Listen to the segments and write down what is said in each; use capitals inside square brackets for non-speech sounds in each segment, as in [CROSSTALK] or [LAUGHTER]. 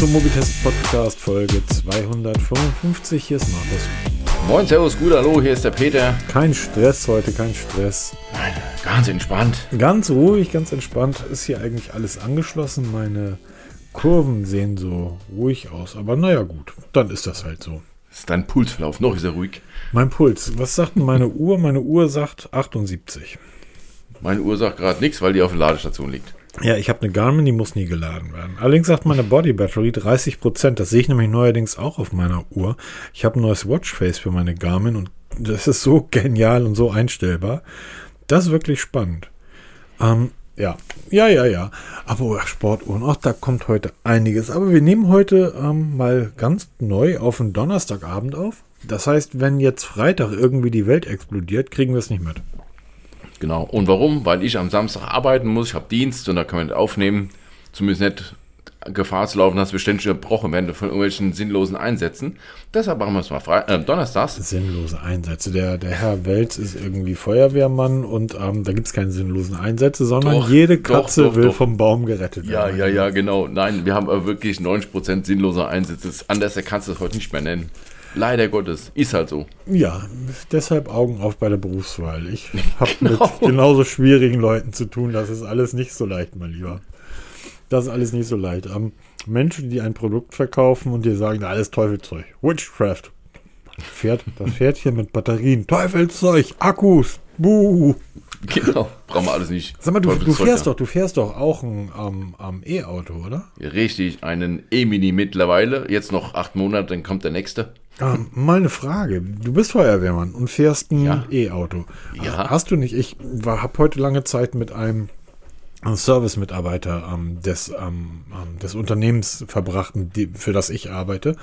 zum Mobitest Podcast Folge 255. Hier ist Markus. Moin, Servus, gut, hallo, hier ist der Peter. Kein Stress heute, kein Stress. Nein, ganz entspannt. Ganz ruhig, ganz entspannt. Ist hier eigentlich alles angeschlossen. Meine Kurven sehen so ruhig aus. Aber naja, gut, dann ist das halt so. Ist dein Pulsverlauf noch ist er ruhig? Mein Puls, was sagt denn meine Uhr? Meine Uhr sagt 78. Meine Uhr sagt gerade nichts, weil die auf der Ladestation liegt. Ja, ich habe eine Garmin, die muss nie geladen werden. Allerdings sagt meine Body Battery 30 Prozent. Das sehe ich nämlich neuerdings auch auf meiner Uhr. Ich habe ein neues Watchface für meine Garmin und das ist so genial und so einstellbar. Das ist wirklich spannend. Ähm, ja, ja, ja, ja. Aber oh, Sportuhren, auch da kommt heute einiges. Aber wir nehmen heute ähm, mal ganz neu auf einen Donnerstagabend auf. Das heißt, wenn jetzt Freitag irgendwie die Welt explodiert, kriegen wir es nicht mit. Genau. Und warum? Weil ich am Samstag arbeiten muss, ich habe Dienst und da können wir nicht aufnehmen. Zumindest nicht Gefahr zu laufen, dass wir ständig unterbrochen werden von irgendwelchen sinnlosen Einsätzen. Deshalb machen wir es mal frei, äh, donnerstags. Sinnlose Einsätze. Der, der Herr Welz ist irgendwie Feuerwehrmann und ähm, da gibt es keine sinnlosen Einsätze, sondern Doch, jede Katze doch, doch, will vom Baum gerettet Ja, werden. ja, ja, genau. Nein, wir haben wirklich 90% sinnloser Einsätze. Anders kannst du es heute nicht mehr nennen. Leider Gottes. Ist halt so. Ja, deshalb Augen auf bei der Berufswahl. Ich habe [LAUGHS] Genau. mit genauso schwierigen Leuten zu tun. Das ist alles nicht so leicht, mein Lieber. Das ist alles nicht so leicht. Ähm, Menschen, die ein Produkt verkaufen und dir sagen, alles Teufelszeug. Witchcraft. Pferd, das Pferdchen mit Batterien. Teufelszeug, Akkus. Buh. Genau. Brauchen wir alles nicht. Sag mal, du, du fährst da. doch, du fährst doch auch ein ähm, ähm, E-Auto, oder? Richtig, einen E-Mini mittlerweile. Jetzt noch acht Monate, dann kommt der nächste. Ähm, mal eine Frage. Du bist Feuerwehrmann und fährst ein Ja. E-Auto. Ja. Hast du nicht, ich habe heute lange Zeit mit einem Service-Mitarbeiter ähm, des, ähm, ähm, des Unternehmens verbracht, für das ich arbeite.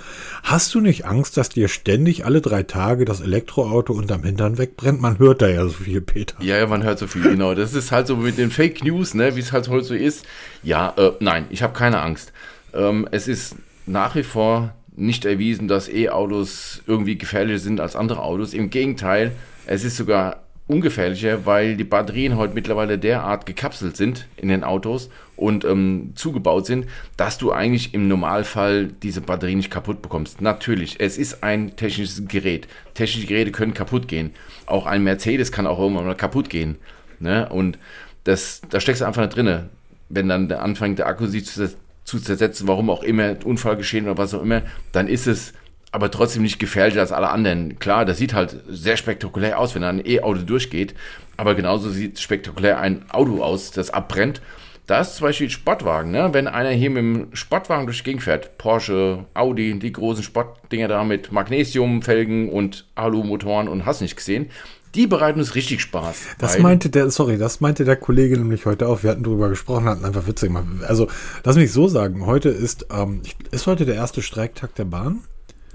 Hast du nicht Angst, dass dir ständig alle drei Tage das Elektroauto unterm Hintern wegbrennt? Man hört da ja so viel, Peter. Ja, ja, man hört so viel, genau. Das ist halt so mit den Fake News, ne, wie es halt heute so ist. Ja, äh, nein, ich habe keine Angst. Ähm, es ist nach wie vor nicht erwiesen, dass E-Autos irgendwie gefährlicher sind als andere Autos. Im Gegenteil, es ist sogar ungefährlicher, weil die Batterien heute mittlerweile derart gekapselt sind in den Autos und ähm, zugebaut sind, dass du eigentlich im Normalfall diese Batterie nicht kaputt bekommst. Natürlich, es ist ein technisches Gerät. Technische Geräte können kaputt gehen. Auch ein Mercedes kann auch irgendwann mal kaputt gehen. Ne? Und das, da steckst du einfach nicht drinne. Wenn dann der anfängt, der Akku sich zu, zu zersetzen, warum auch immer, Unfall geschehen oder was auch immer, dann ist es aber trotzdem nicht gefährlicher als alle anderen. Klar, das sieht halt sehr spektakulär aus, wenn ein E-Auto durchgeht, aber genauso sieht spektakulär ein Auto aus, das abbrennt. Da ist zum Beispiel Sportwagen, ne? wenn einer hier mit dem Sportwagen durch die Gegend fährt, Porsche, Audi, die großen Sportdinger da mit Magnesiumfelgen und Alu-Motoren und hast nicht gesehen, die bereiten uns richtig Spaß. Das Weil- meinte der, sorry, das meinte der Kollege nämlich heute auch. Wir hatten drüber gesprochen, hatten einfach witzig gemacht. Also, lass mich so sagen, heute ist, ähm, ist heute der erste Streiktag der Bahn.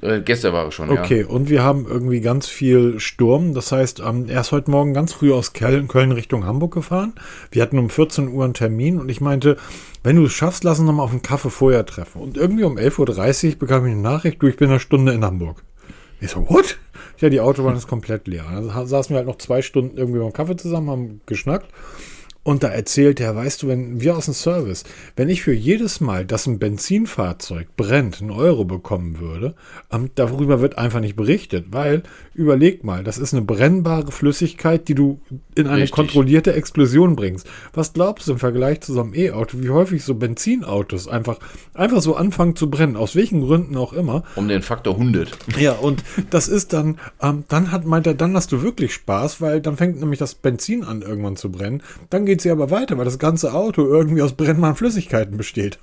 äh, gestern war es schon, Okay, ja. und wir haben irgendwie ganz viel Sturm. Das heißt, ähm, er ist heute Morgen ganz früh aus Köln, Köln Richtung Hamburg gefahren. Wir hatten um 14 Uhr einen Termin und ich meinte, wenn du es schaffst, lass uns noch mal auf einen Kaffee vorher treffen. Und irgendwie um 11.30 Uhr bekam ich eine Nachricht, du, ich bin eine Stunde in Hamburg. Ich so, what? Ja, die Autobahn ist komplett leer. Dann ha- saßen wir halt noch zwei Stunden irgendwie beim Kaffee zusammen, haben geschnackt. Und da erzählt er, weißt du, wenn wir aus dem Service, wenn ich für jedes Mal, dass ein Benzinfahrzeug brennt, einen Euro bekommen würde, ähm, darüber wird einfach nicht berichtet, weil, überleg mal, das ist eine brennbare Flüssigkeit, die du in eine Richtig. kontrollierte Explosion bringst. Was glaubst du im Vergleich zu so einem E-Auto, wie häufig so Benzinautos einfach, einfach so anfangen zu brennen, aus welchen Gründen auch immer, Um den Faktor 100. ja, und das ist dann, ähm, dann hat, meint er, dann hast du wirklich Spaß, weil dann fängt nämlich das Benzin an irgendwann zu brennen. Dann geht sie aber weiter, weil das ganze Auto irgendwie aus brennbaren Flüssigkeiten besteht.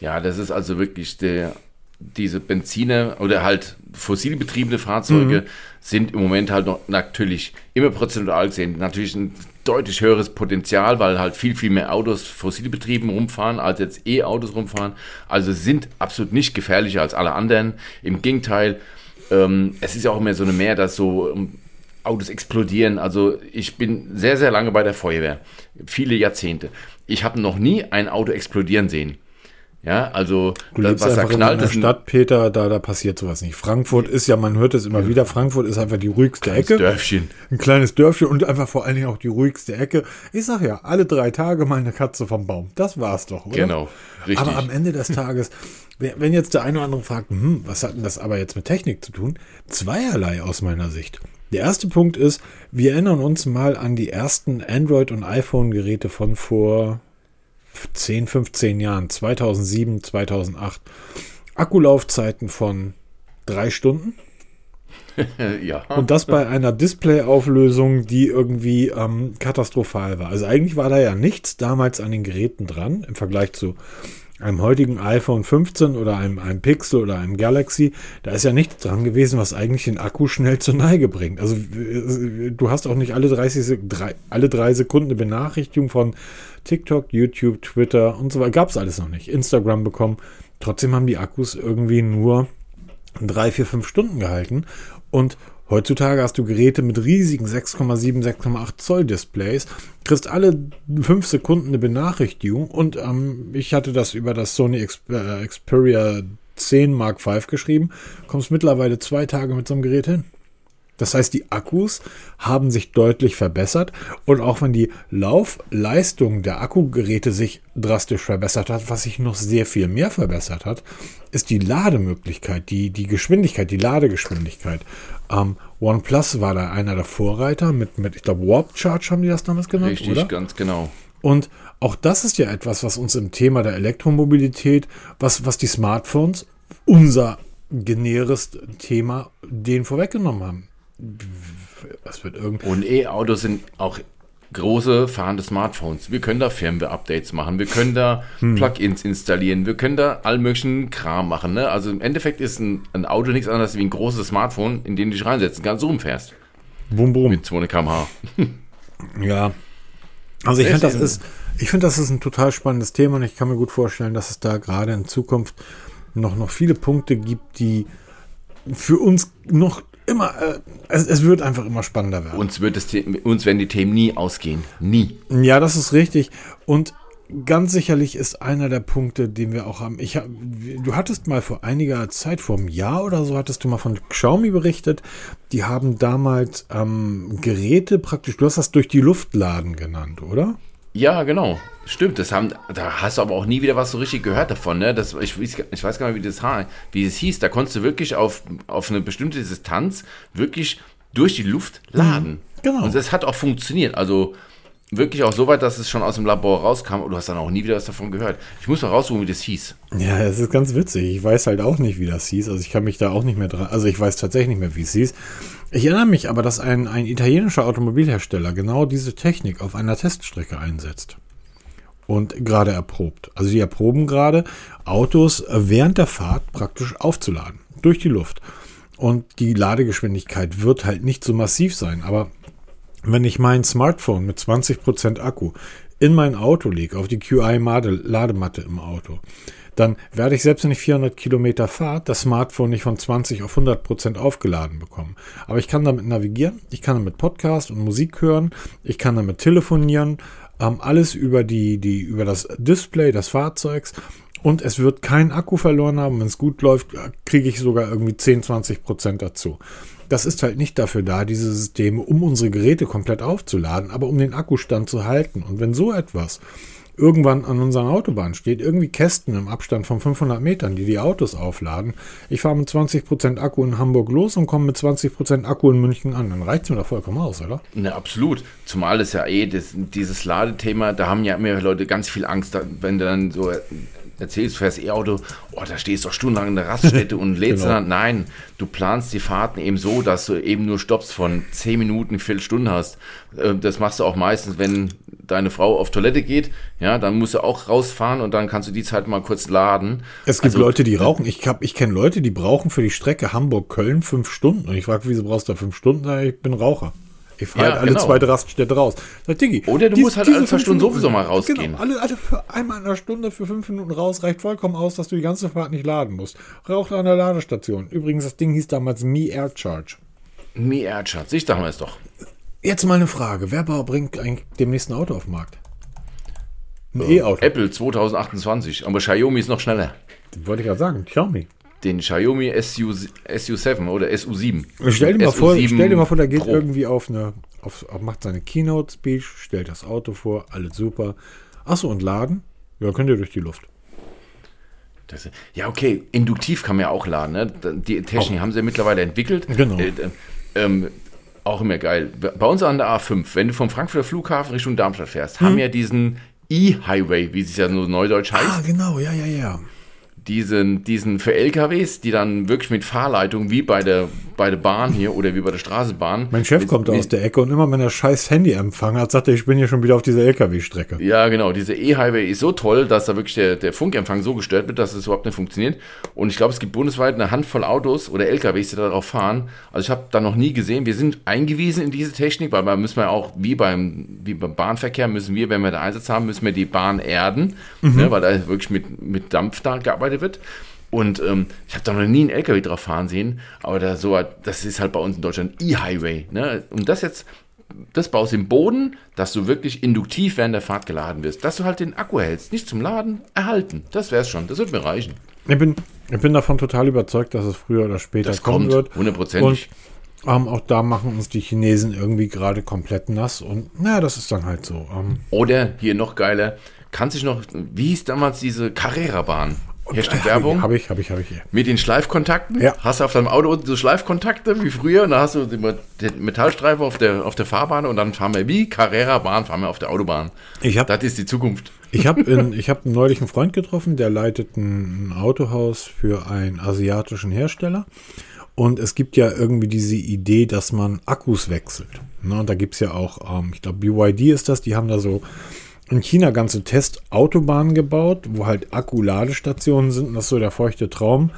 Ja, das ist also wirklich der, diese Benziner oder halt fossilbetriebene Fahrzeuge sind im Moment halt noch natürlich immer prozentual gesehen natürlich ein deutlich höheres Potenzial, weil halt viel, viel mehr Autos fossilbetrieben rumfahren, als jetzt E-Autos rumfahren. Also sind absolut nicht gefährlicher als alle anderen. Im Gegenteil, ähm, es ist ja auch immer so eine Mehr, dass so ähm, Autos explodieren. Also ich bin sehr, sehr lange bei der Feuerwehr. Viele Jahrzehnte. Ich habe noch nie ein Auto explodieren sehen. Ja, also Du lebst was da einfach in knallt, das ist ein Stadt, Peter, da, da passiert sowas nicht. Frankfurt ist ja, man hört es immer wieder, Frankfurt ist einfach die ruhigste kleines Ecke. Dörfchen. Ein kleines Dörfchen und einfach vor allen Dingen auch die ruhigste Ecke. Ich sag ja, alle drei Tage mal eine Katze vom Baum. Das war's doch, oder? Genau, richtig. Aber am Ende des Tages, [LAUGHS] wenn wenn jetzt der eine oder andere fragt, hm, was hat denn das aber jetzt mit Technik zu tun? Zweierlei aus meiner Sicht. Der erste Punkt ist, wir erinnern uns mal an die ersten Android- und iPhone-Geräte von vor 10, 15 Jahren, 2007, 2008. Akkulaufzeiten von drei Stunden. [LAUGHS] ja. Und das bei einer Displayauflösung, die irgendwie ähm, katastrophal war. Also eigentlich war da ja nichts damals an den Geräten dran im Vergleich zu einem heutigen iPhone 15 oder einem, einem Pixel oder einem Galaxy. Da ist ja nichts dran gewesen, was eigentlich den Akku schnell zur Neige bringt. Also du hast auch nicht alle 30 Sek drei, alle drei Sekunden eine Benachrichtigung von TikTok, YouTube, Twitter und so weiter. Gab es alles noch nicht. Instagram bekommen. Trotzdem haben die Akkus irgendwie nur drei, vier, fünf Stunden gehalten. Und heutzutage hast du Geräte mit riesigen 6,7, 6,8 Zoll Displays, kriegst alle fünf Sekunden eine Benachrichtigung und ähm, ich hatte das über das Sony äh, Xperia 10 Mark V geschrieben, kommst mittlerweile zwei Tage mit so einem Gerät hin. Das heißt, die Akkus haben sich deutlich verbessert und auch wenn die Laufleistung der Akkugeräte sich drastisch verbessert hat, was sich noch sehr viel mehr verbessert hat, ist die Lademöglichkeit, die, die Geschwindigkeit, die Ladegeschwindigkeit. Ähm, OnePlus war da einer der Vorreiter mit, mit ich glaube, Warp Charge haben die das damals genannt, Richtig, oder? ganz genau. Und auch das ist ja etwas, was uns im Thema der Elektromobilität, was, was die Smartphones, unser genäheres Thema, den vorweggenommen haben. Was wird irgend Und E-Autos sind auch große fahrende Smartphones. Wir können da Firmware-Updates machen, wir können da Hm. Plugins installieren, wir können da all möglichen Kram machen. Ne? Also im Endeffekt ist ein, ein Auto nichts anderes wie ein großes Smartphone, in dem du dich reinsetzen kannst, so rumfährst. Bum Bum. Mit 200 km/h. [LAUGHS] Ja. Also ich finde, das ist, ich finde, das ist ein total spannendes Thema und ich kann mir gut vorstellen, dass es da gerade in Zukunft noch, noch viele Punkte gibt, die für uns noch immer, äh, es, es wird einfach immer spannender werden. Uns, wird das, uns werden die Themen nie ausgehen. Nie. Ja, das ist richtig. Und ganz sicherlich ist einer der Punkte, den wir auch haben. Ich hab, du hattest mal vor einiger Zeit, vor einem Jahr oder so, hattest du mal von Xiaomi berichtet. Die haben damals ähm, Geräte praktisch, du hast das durch die Luft laden genannt, oder? Ja, genau. Stimmt, das haben, da hast du aber auch nie wieder was so richtig gehört davon. Ne? Das, ich, weiß- ich weiß gar nicht, wie das, wie das hieß. Da konntest du wirklich auf, auf eine bestimmte Distanz wirklich durch die Luft laden. genau. Und das hat auch funktioniert. Also wirklich auch so weit, dass es schon aus dem Labor rauskam und du hast dann auch nie wieder was davon gehört. Ich muss mal raussuchen, wie das hieß. Ja, es ist ganz witzig. Ich weiß halt auch nicht, wie das hieß. Also ich kann mich da auch nicht mehr dran. Also ich weiß tatsächlich nicht mehr, wie es hieß. Ich erinnere mich aber, dass ein, ein italienischer Automobilhersteller genau diese Technik auf einer Teststrecke einsetzt. Und gerade erprobt. Also die erproben gerade, Autos während der Fahrt praktisch aufzuladen. Durch die Luft. Und die Ladegeschwindigkeit wird halt nicht so massiv sein. Aber wenn ich mein Smartphone mit 20% Akku in mein Auto lege, auf die QI-Ladematte im Auto, dann werde ich selbst wenn ich 400 Kilometer fahre, das Smartphone nicht von 20 auf 100% aufgeladen bekommen. Aber ich kann damit navigieren, ich kann damit Podcast und Musik hören, ich kann damit telefonieren, ähm, alles über, die, die, über das Display des Fahrzeugs und es wird kein Akku verloren haben. Wenn es gut läuft, kriege ich sogar irgendwie 10, 20 Prozent dazu. Das ist halt nicht dafür da, diese Systeme, um unsere Geräte komplett aufzuladen, aber um den Akkustand zu halten. Und wenn so etwas irgendwann an unseren Autobahnen steht, irgendwie Kästen im Abstand von 500 Metern, die die Autos aufladen. Ich fahre mit 20% Akku in Hamburg los und komme mit 20% Akku in München an. Dann reicht es mir doch vollkommen aus, oder? Ne, absolut. Zumal es ja eh, das, dieses Ladethema, da haben ja immer Leute ganz viel Angst, wenn dann so erzählst, du fährst E-Auto, oh, da stehst du doch stundenlang in der Raststätte [LAUGHS] und lädst Genau. dann. Nein, du planst die Fahrten eben so, dass du eben nur Stops von 10 Minuten, Viertelstunde hast. Äh, Das machst du auch meistens, wenn deine Frau auf Toilette geht, ja, dann musst du auch rausfahren und dann kannst du die Zeit mal kurz laden. Es gibt Also, Leute, die rauchen. Ich, hab- ich kenne Leute, die brauchen für die Strecke Hamburg-Köln fünf Stunden. Und ich frage, wieso brauchst du da fünf Stunden? Ich bin Raucher. Ich fahre Ja, halt alle genau. zweite Raststätte raus. Sag, Diggi, Oder du dies- musst halt alle fünf Stunden sowieso mal rausgehen. Genau, alle, alle für einmal in einer Stunde für fünf Minuten raus reicht vollkommen aus, dass du die ganze Fahrt nicht laden musst. Rauch an der Ladestation. Übrigens, das Ding hieß damals Me Air Charge. Me Erdschatz, ich dachte mir es doch. Jetzt mal eine Frage. Wer bringt eigentlich demnächst ein Auto auf den Markt? Ein E-Auto. Apple 2028, aber Xiaomi ist noch schneller. Das wollte ich gerade sagen. Xiaomi. Den Xiaomi SU, SU7 oder SU7. Stell dir, mal vor, SU7 stell dir mal vor, der geht Pro. irgendwie auf eine, auf, macht seine Keynote-Speech, stellt das Auto vor, alles super. Achso, und laden? Ja, könnt ihr durch die Luft. Das, ja, okay, induktiv kann man ja auch laden. Ne? Die Technik haben sie ja mittlerweile entwickelt. Genau. Äh, äh, ähm, auch immer geil. Bei uns an der A5, wenn du vom Frankfurter Flughafen Richtung Darmstadt fährst, haben wir diesen E-Highway, wie es ja so neudeutsch heißt. Ah, genau, ja, ja, ja. Diesen, diesen für LKWs, die dann wirklich mit Fahrleitung wie bei der, bei der Bahn hier oder wie bei der Straßenbahn. Mein Chef kommt aus der Ecke und immer, wenn er scheiß Handyempfang hat, sagt er, ich bin hier schon wieder auf dieser LKW-Strecke. Ja, genau. Dieser E-Highway ist so toll, dass da wirklich der, der Funkempfang so gestört wird, dass es überhaupt nicht funktioniert. Und ich glaube, es gibt bundesweit eine Handvoll Autos oder LKWs, die darauf fahren. Also ich habe da noch nie gesehen. Wir sind eingewiesen in diese Technik, weil wir müssen wir auch, wie beim, wie beim Bahnverkehr, müssen wir, wenn wir da Einsatz haben, müssen wir die Bahn erden, ne, weil da wirklich mit, mit Dampf da gearbeitet wird. Und ähm, ich habe da noch nie einen LKW drauf fahren sehen, aber da so, das ist halt bei uns in Deutschland E-Highway. Ne? Und das jetzt, das baust du im Boden, dass du wirklich induktiv während der Fahrt geladen wirst. Dass du halt den Akku hältst, nicht zum Laden, erhalten. Das wär's schon, das wird mir reichen. Ich bin, ich bin davon total überzeugt, dass es früher oder später Das kommen kommt, wird. hundertprozentig. Und ähm, auch da machen uns die Chinesen irgendwie gerade komplett nass. Und naja, das ist dann halt so. Ähm, Oder hier noch geiler, kannst dich noch, wie hieß damals diese Carrera-Bahn? Hashtag Werbung. Habe ich, habe ich, habe ich. Mit den Schleifkontakten? Ja. Hast du auf deinem Auto unten so Schleifkontakte wie früher und dann hast du den Metallstreifen auf der, auf der Fahrbahn und dann fahren wir wie Carrera-Bahn, fahren wir auf der Autobahn. Ich habe Das ist die Zukunft. Ich habe [LAUGHS] hab neulich einen Freund getroffen, der leitet ein Autohaus für einen asiatischen Hersteller. Und es gibt ja irgendwie diese Idee, dass man Akkus wechselt. Ne, und da gibt es ja auch, ähm, ich glaube, BYD ist das, die haben da so in China ganze Testautobahnen gebaut, wo halt Akkuladestationen sind. Das ist so der feuchte Traum.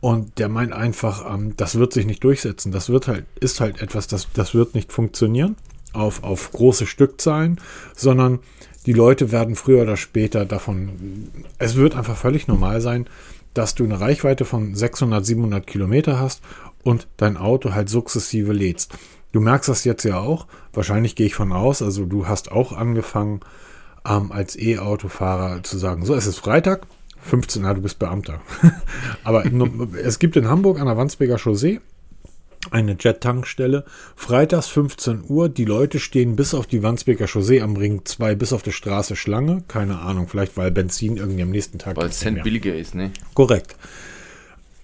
Und der meint einfach, ähm, das wird sich nicht durchsetzen. Das wird halt, ist halt etwas, das, das wird nicht funktionieren auf, auf große Stückzahlen, sondern die Leute werden früher oder später davon, es wird einfach völlig normal sein, dass du eine Reichweite von 600, 700 Kilometer hast und dein Auto halt sukzessive lädst. Du merkst das jetzt ja auch, wahrscheinlich gehe ich von aus, also du hast auch angefangen, ähm, als E-Autofahrer zu sagen, so, es ist Freitag, 15, na, du bist Beamter. [LAUGHS] Aber es gibt in Hamburg an der Wandsbeker Chaussee eine Jet-Tankstelle. Freitags 15 Uhr. Die Leute stehen bis auf die Wandsbeker Chaussee am Ring 2 bis auf die Straße Schlange. Keine Ahnung, vielleicht weil Benzin irgendwie am nächsten Tag. Weil es Cent billiger ist, ne? Korrekt.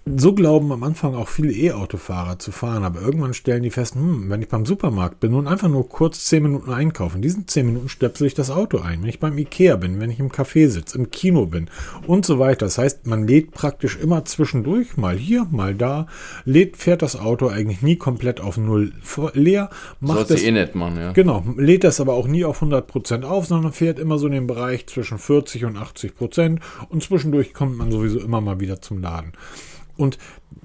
So glauben am Anfang auch viele E-Autofahrer zu fahren, aber irgendwann stellen die fest, hm, wenn ich beim Supermarkt bin und einfach nur kurz 10 Minuten einkaufen, in diesen 10 Minuten stöpsel ich das Auto ein. Wenn ich beim Ikea bin, wenn ich im Café sitze, im Kino bin und so weiter. Das heißt, man lädt praktisch immer zwischendurch, mal hier, mal da, lädt, fährt das Auto eigentlich nie komplett auf Null leer, macht Sollst du es eh nicht machen, ja. Genau, lädt das aber auch nie auf 100% auf, sondern fährt immer so in den Bereich zwischen 40 und 80% und zwischendurch kommt man sowieso immer mal wieder zum Laden. Und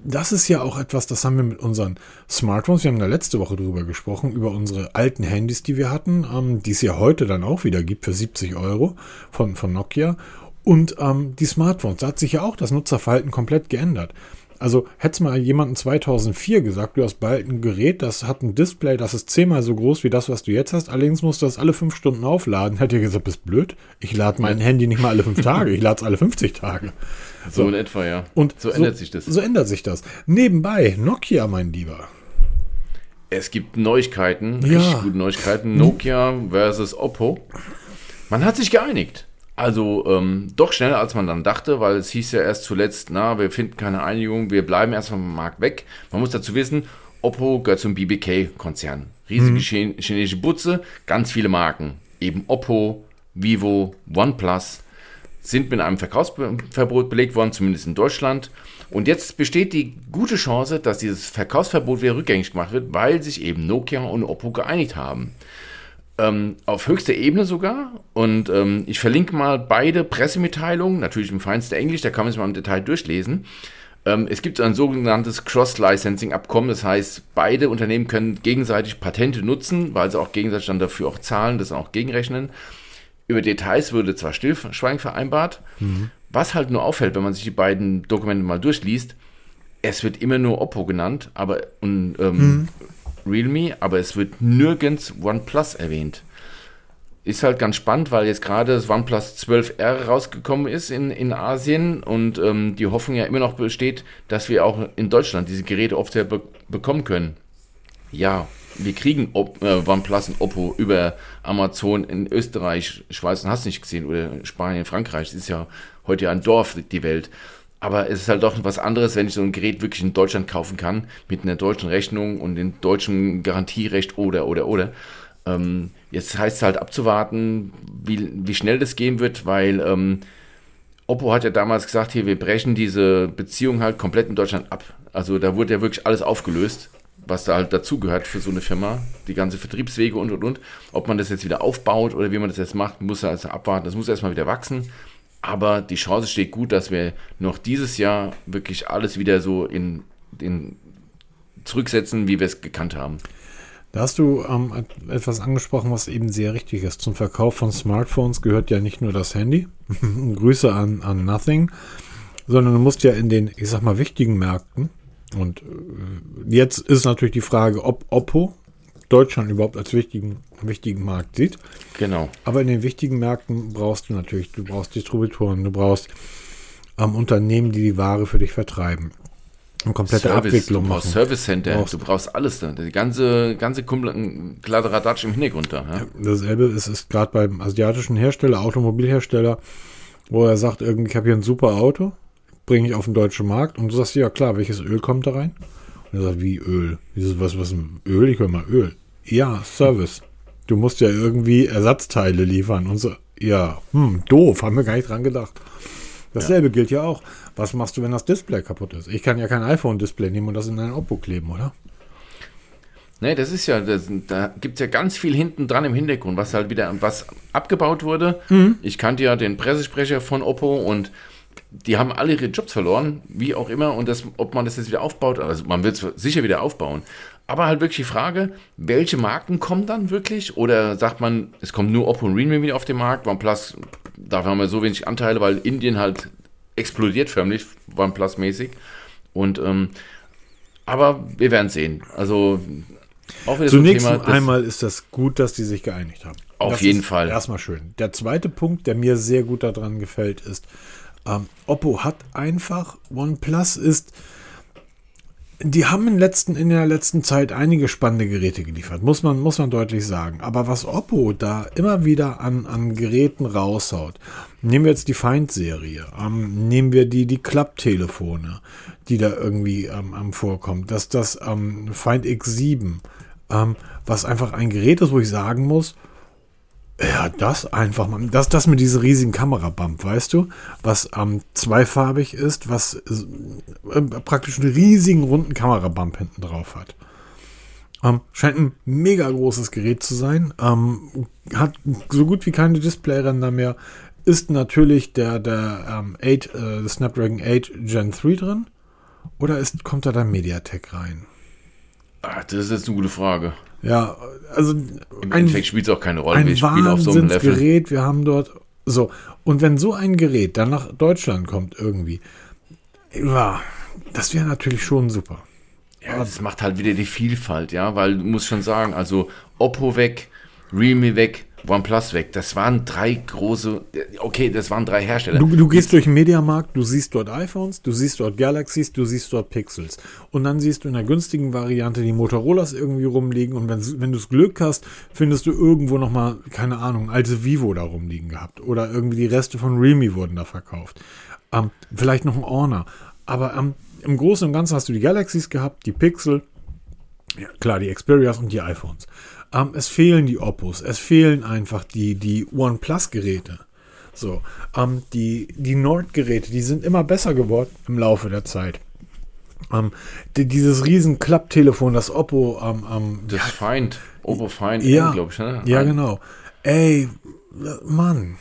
das ist ja auch etwas, das haben wir mit unseren Smartphones, wir haben da letzte Woche drüber gesprochen, über unsere alten Handys, die wir hatten, ähm, die es ja heute dann auch wieder gibt für 70 Euro von, von Nokia. Und ähm, die Smartphones, da hat sich ja auch das Nutzerverhalten komplett geändert. Also hätte mal jemanden 2004 gesagt, du hast bald ein Gerät, das hat ein Display, das ist zehnmal so groß wie das, was du jetzt hast, allerdings musst du das alle fünf Stunden aufladen. Hätte ich gesagt, bist blöd. Ich lade mein Handy nicht mal alle fünf [LAUGHS] Tage, ich lade es alle 50 Tage. So in etwa, ja. Und so ändert sich das. So ändert sich das. Nebenbei, Nokia, mein Lieber. Es gibt Neuigkeiten, Ja. richtig gute Neuigkeiten. Nokia versus Oppo. Man hat sich geeinigt. Also ähm, doch schneller, als man dann dachte, weil es hieß ja erst zuletzt, na, wir finden keine Einigung, wir bleiben erstmal vom Markt weg. Man muss dazu wissen, Oppo gehört zum BBK-Konzern. Riesige Chen- chinesische Butze, ganz viele Marken. Eben Oppo, Vivo, OnePlus sind mit einem Verkaufsverbot belegt worden, zumindest in Deutschland. Und jetzt besteht die gute Chance, dass dieses Verkaufsverbot wieder rückgängig gemacht wird, weil sich eben Nokia und Oppo geeinigt haben. Ähm, auf höchster Ebene sogar. Und ähm, ich verlinke mal beide Pressemitteilungen, natürlich im feinsten Englisch, da kann man sich mal im Detail durchlesen. Ähm, es gibt ein sogenanntes Cross-Licensing-Abkommen, das heißt, beide Unternehmen können gegenseitig Patente nutzen, weil sie auch gegenseitig dann dafür auch zahlen, das auch gegenrechnen. Über Details würde zwar Stillschweigen vereinbart, was halt nur auffällt, wenn man sich die beiden Dokumente mal durchliest, es wird immer nur Oppo genannt, aber und ähm, Realme, aber es wird nirgends OnePlus erwähnt. ist halt ganz spannend, weil jetzt gerade das OnePlus 12R rausgekommen ist in, in Asien und ähm, die Hoffnung ja immer noch besteht, dass wir auch in Deutschland diese Geräte oft be bekommen können. Ja, wir kriegen Op äh, OnePlus und Oppo über Amazon in Österreich, Schweiz und hast nicht gesehen, oder Spanien, Frankreich. Das ist ja heute ein Dorf, die Welt. Aber es ist halt doch was anderes, wenn ich so ein Gerät wirklich in Deutschland kaufen kann, mit einer deutschen Rechnung und dem deutschen Garantierecht oder, oder, oder. Ähm, jetzt heißt es halt abzuwarten, wie, wie schnell das gehen wird, weil ähm, Oppo hat ja damals gesagt, hier, wir brechen diese Beziehung halt komplett in Deutschland ab. Also da wurde ja wirklich alles aufgelöst, was da halt dazugehört für so eine Firma, die ganze Vertriebswege und und und. Ob man das jetzt wieder aufbaut oder wie man das jetzt macht, muss er also abwarten. Das muss erstmal wieder wachsen. Aber die Chance steht gut, dass wir noch dieses Jahr wirklich alles wieder so in, in zurücksetzen, wie wir es gekannt haben. Da hast du ähm, etwas angesprochen, was eben sehr richtig ist. Zum Verkauf von Smartphones gehört ja nicht nur das Handy. [LAUGHS] Grüße an, an Nothing. Sondern du musst ja in den, ich sag mal, wichtigen Märkten. Und äh, jetzt ist natürlich die Frage, ob Oppo Deutschland überhaupt als wichtigen, wichtigen Markt sieht. Genau. Aber in den wichtigen Märkten brauchst du natürlich, du brauchst Distributoren, du brauchst ähm, Unternehmen, die die Ware für dich vertreiben eine komplette Service, Abwicklung du brauchst machen. Service Center, brauchst. du brauchst alles da. Die ganze, ganze Kladderadatsch im Hintergrund da. Ja? Dasselbe ist, ist gerade beim asiatischen Hersteller, Automobilhersteller, wo er sagt, irgendwie, ich habe hier ein super Auto, bringe ich auf den deutschen Markt und du sagst, ja klar, welches Öl kommt da rein? Und er sagt, wie Öl? Dieses, was, was, Öl? Ich höre mal Öl. Ja, Service. Du musst ja irgendwie Ersatzteile liefern und so. Ja, hm, doof, haben wir gar nicht dran gedacht. Dasselbe ja. gilt ja auch. Was machst du, wenn das Display kaputt ist? Ich kann ja kein iPhone-Display nehmen und das in ein Oppo kleben, oder? Nee, das ist ja, das, da gibt es ja ganz viel hinten dran im Hintergrund, was halt wieder, was abgebaut wurde. Mhm. Ich kannte ja den Pressesprecher von Oppo und die haben alle ihre Jobs verloren, wie auch immer, und das, ob man das jetzt wieder aufbaut, also man wird es sicher wieder aufbauen. Aber halt wirklich die Frage, welche Marken kommen dann wirklich? Oder sagt man, es kommt nur Oppo und Realme wieder auf den Markt, OnePlus, dafür haben wir so wenig Anteile, weil Indien halt explodiert förmlich, OnePlus-mäßig. Und ähm, aber wir werden sehen. Also auch wieder Zunächst Thema, einmal ist das gut, dass die sich geeinigt haben. Auf das jeden Fall. Erstmal schön. Der zweite Punkt, der mir sehr gut daran gefällt, ist, ähm, Oppo hat einfach, OnePlus ist die haben in, letzten, in der letzten Zeit einige spannende Geräte geliefert, muss man, muss man deutlich sagen. Aber was Oppo da immer wieder an, an Geräten raushaut, nehmen wir jetzt die Find-Serie, ähm, nehmen wir die, die Klapptelefone, die da irgendwie ähm, ähm, vorkommen, dass das ähm, Find X7, ähm, was einfach ein Gerät ist, wo ich sagen muss, ja, das einfach mal. Das, das mit diesem riesigen Kamerabump, weißt du? Was ähm, zweifarbig ist, was äh, praktisch einen riesigen runden Kamerabump hinten drauf hat. Ähm, scheint ein mega großes Gerät zu sein. Ähm, hat so gut wie keine Displayränder mehr. Ist natürlich der, der ähm, 8, äh, Snapdragon 8 Gen 3 drin? Oder ist, kommt da der MediaTek rein? Ach, das ist jetzt eine gute Frage. Ja, also im Endeffekt spielt es auch keine Rolle. Ein wir spielen auf so einem Level. Gerät, wir haben dort so und wenn so ein Gerät dann nach Deutschland kommt irgendwie, ja, das wäre natürlich schon super. Ja, das macht halt wieder die Vielfalt, ja, weil du musst schon sagen, also Oppo weg, Realme weg, OnePlus weg. Das waren drei große, okay, das waren drei Hersteller. Du, du gehst durch den Mediamarkt, du siehst dort iPhones, du siehst dort Galaxies, du siehst dort Pixels. Und dann siehst du in der günstigen Variante die Motorolas irgendwie rumliegen. Und wenn, wenn du das Glück hast, findest du irgendwo nochmal, keine Ahnung, alte Vivo da rumliegen gehabt. Oder irgendwie die Reste von Realme wurden da verkauft. Ähm, vielleicht noch ein Honor. Aber ähm, im Großen und Ganzen hast du die Galaxies gehabt, die Pixel, ja, klar, die Xperias und die iPhones. Ähm, es fehlen die Oppos, es fehlen einfach die, die OnePlus-Geräte. So, ähm, die, die Nord-Geräte, die sind immer besser geworden im Laufe der Zeit. Ähm, die, dieses riesen Klapptelefon, das Oppo ähm, ähm, Das ja, Feind, Oppo Feind, ja, glaube ich. Ne? Ja, genau. Ey, Mann.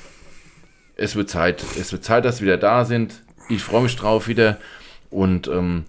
Es wird Zeit. Es wird Zeit, dass wir wieder da sind. Ich freue mich drauf wieder. Und ähm,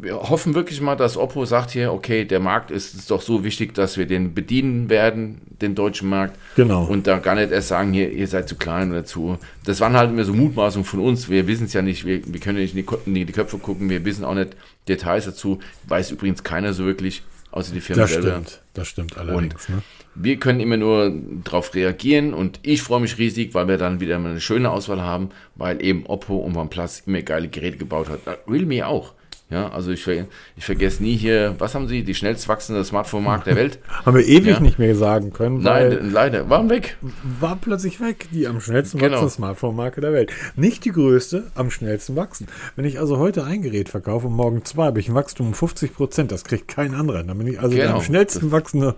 wir hoffen wirklich mal, dass Oppo sagt hier, okay, der Markt ist, ist doch so wichtig, dass wir den bedienen werden, den deutschen Markt. Genau. Und da gar nicht erst sagen, hier, ihr seid zu klein oder zu. Das waren halt immer so Mutmaßungen von uns. Wir wissen es ja nicht, wir, wir können nicht in die, in die, Köpfe gucken, wir wissen auch nicht Details dazu. Weiß übrigens keiner so wirklich. außer die Firma Das selber. stimmt, das stimmt allerdings. Ne? Wir können immer nur darauf reagieren und ich freue mich riesig, weil wir dann wieder mal eine schöne Auswahl haben, weil eben Oppo und OnePlus immer geile Geräte gebaut hat. Äh, Realme auch. Ja, also ich, ich vergesse nie hier, was haben sie, die schnellst wachsende Smartphone-Markt der Welt? [LAUGHS] Haben wir ewig Ja. nicht mehr sagen können, Nein, leider, waren weg. war plötzlich weg, die am schnellsten Genau. wachsende Smartphone-Marke der Welt. Nicht die größte, am schnellsten wachsen. Wenn ich also heute ein Gerät verkaufe und morgen zwei, habe ich ein Wachstum um 50 Prozent. Das kriegt kein anderer. Dann bin ich also der Genau. am schnellsten wachsende.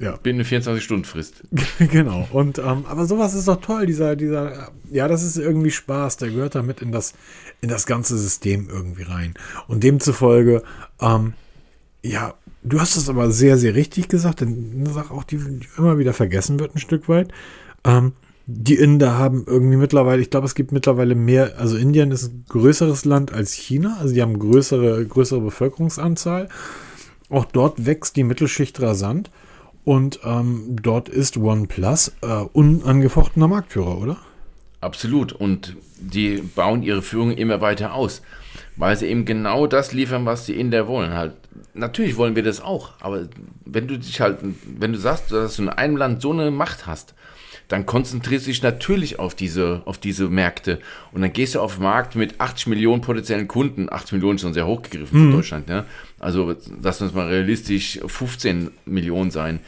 Ja, Bin eine 24-Stunden-Frist. [LAUGHS] genau. Und ähm, aber sowas ist doch toll. Dieser, dieser, ja, das ist irgendwie Spaß. Der gehört damit in das, in das ganze System irgendwie rein. Und demzufolge, ähm, ja, du hast es aber sehr, sehr richtig gesagt. Denn eine Sache auch, die, die immer wieder vergessen wird, ein Stück weit. Ähm, die Inder haben irgendwie mittlerweile, ich glaube, es gibt mittlerweile mehr, also Indien ist ein größeres Land als China, also die haben größere, größere Bevölkerungsanzahl. Auch dort wächst die Mittelschicht rasant und ähm, dort ist OnePlus äh, unangefochtener Marktführer, oder? Absolut. Und die bauen ihre Führung immer weiter aus, weil sie eben genau das liefern, was die Inder wollen. Halt. Natürlich wollen wir das auch, aber wenn du dich halt, wenn du sagst, dass du in einem Land so eine Macht hast, dann konzentrierst du dich natürlich auf diese, auf diese Märkte. Und dann gehst du auf den Markt mit 80 Millionen potenziellen Kunden. 80 Millionen ist schon sehr hochgegriffen für Deutschland. Ne? Also lass uns mal realistisch 15 Millionen sein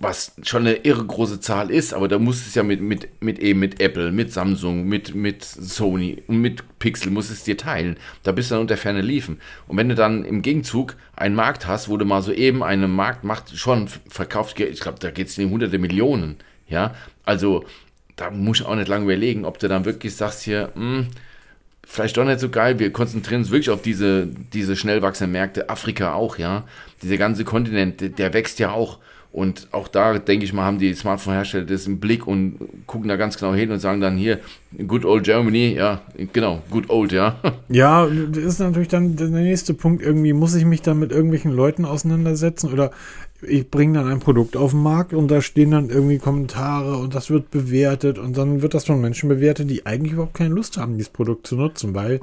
was schon eine irre große Zahl ist, aber da muss es ja mit, mit, mit eben mit Apple, mit Samsung, mit, mit Sony und mit Pixel muss es dir teilen. Da bist du dann unter Ferne liefen. Und wenn du dann im Gegenzug einen Markt hast, wo du mal so eben eine Marktmacht schon verkauft, ich glaube, da geht es in hunderte Millionen, ja, also da muss ich auch nicht lange überlegen, ob du dann wirklich sagst hier, hm, vielleicht doch nicht so geil. Wir konzentrieren uns wirklich auf diese, diese schnell wachsenden Märkte. Afrika auch, ja. Dieser ganze Kontinent, der, wächst ja auch. Und auch da, denke ich mal, haben die Smartphone-Hersteller das im Blick und gucken da ganz genau hin und sagen dann hier, good old Germany, ja, genau, good old, ja. [LAUGHS] Ja, das ist natürlich dann der nächste Punkt. Irgendwie muss ich mich dann mit irgendwelchen Leuten auseinandersetzen oder ich bringe dann ein Produkt auf den Markt und da stehen dann irgendwie Kommentare und das wird bewertet und dann wird das von Menschen bewertet, die eigentlich überhaupt keine Lust haben, dieses Produkt zu nutzen, weil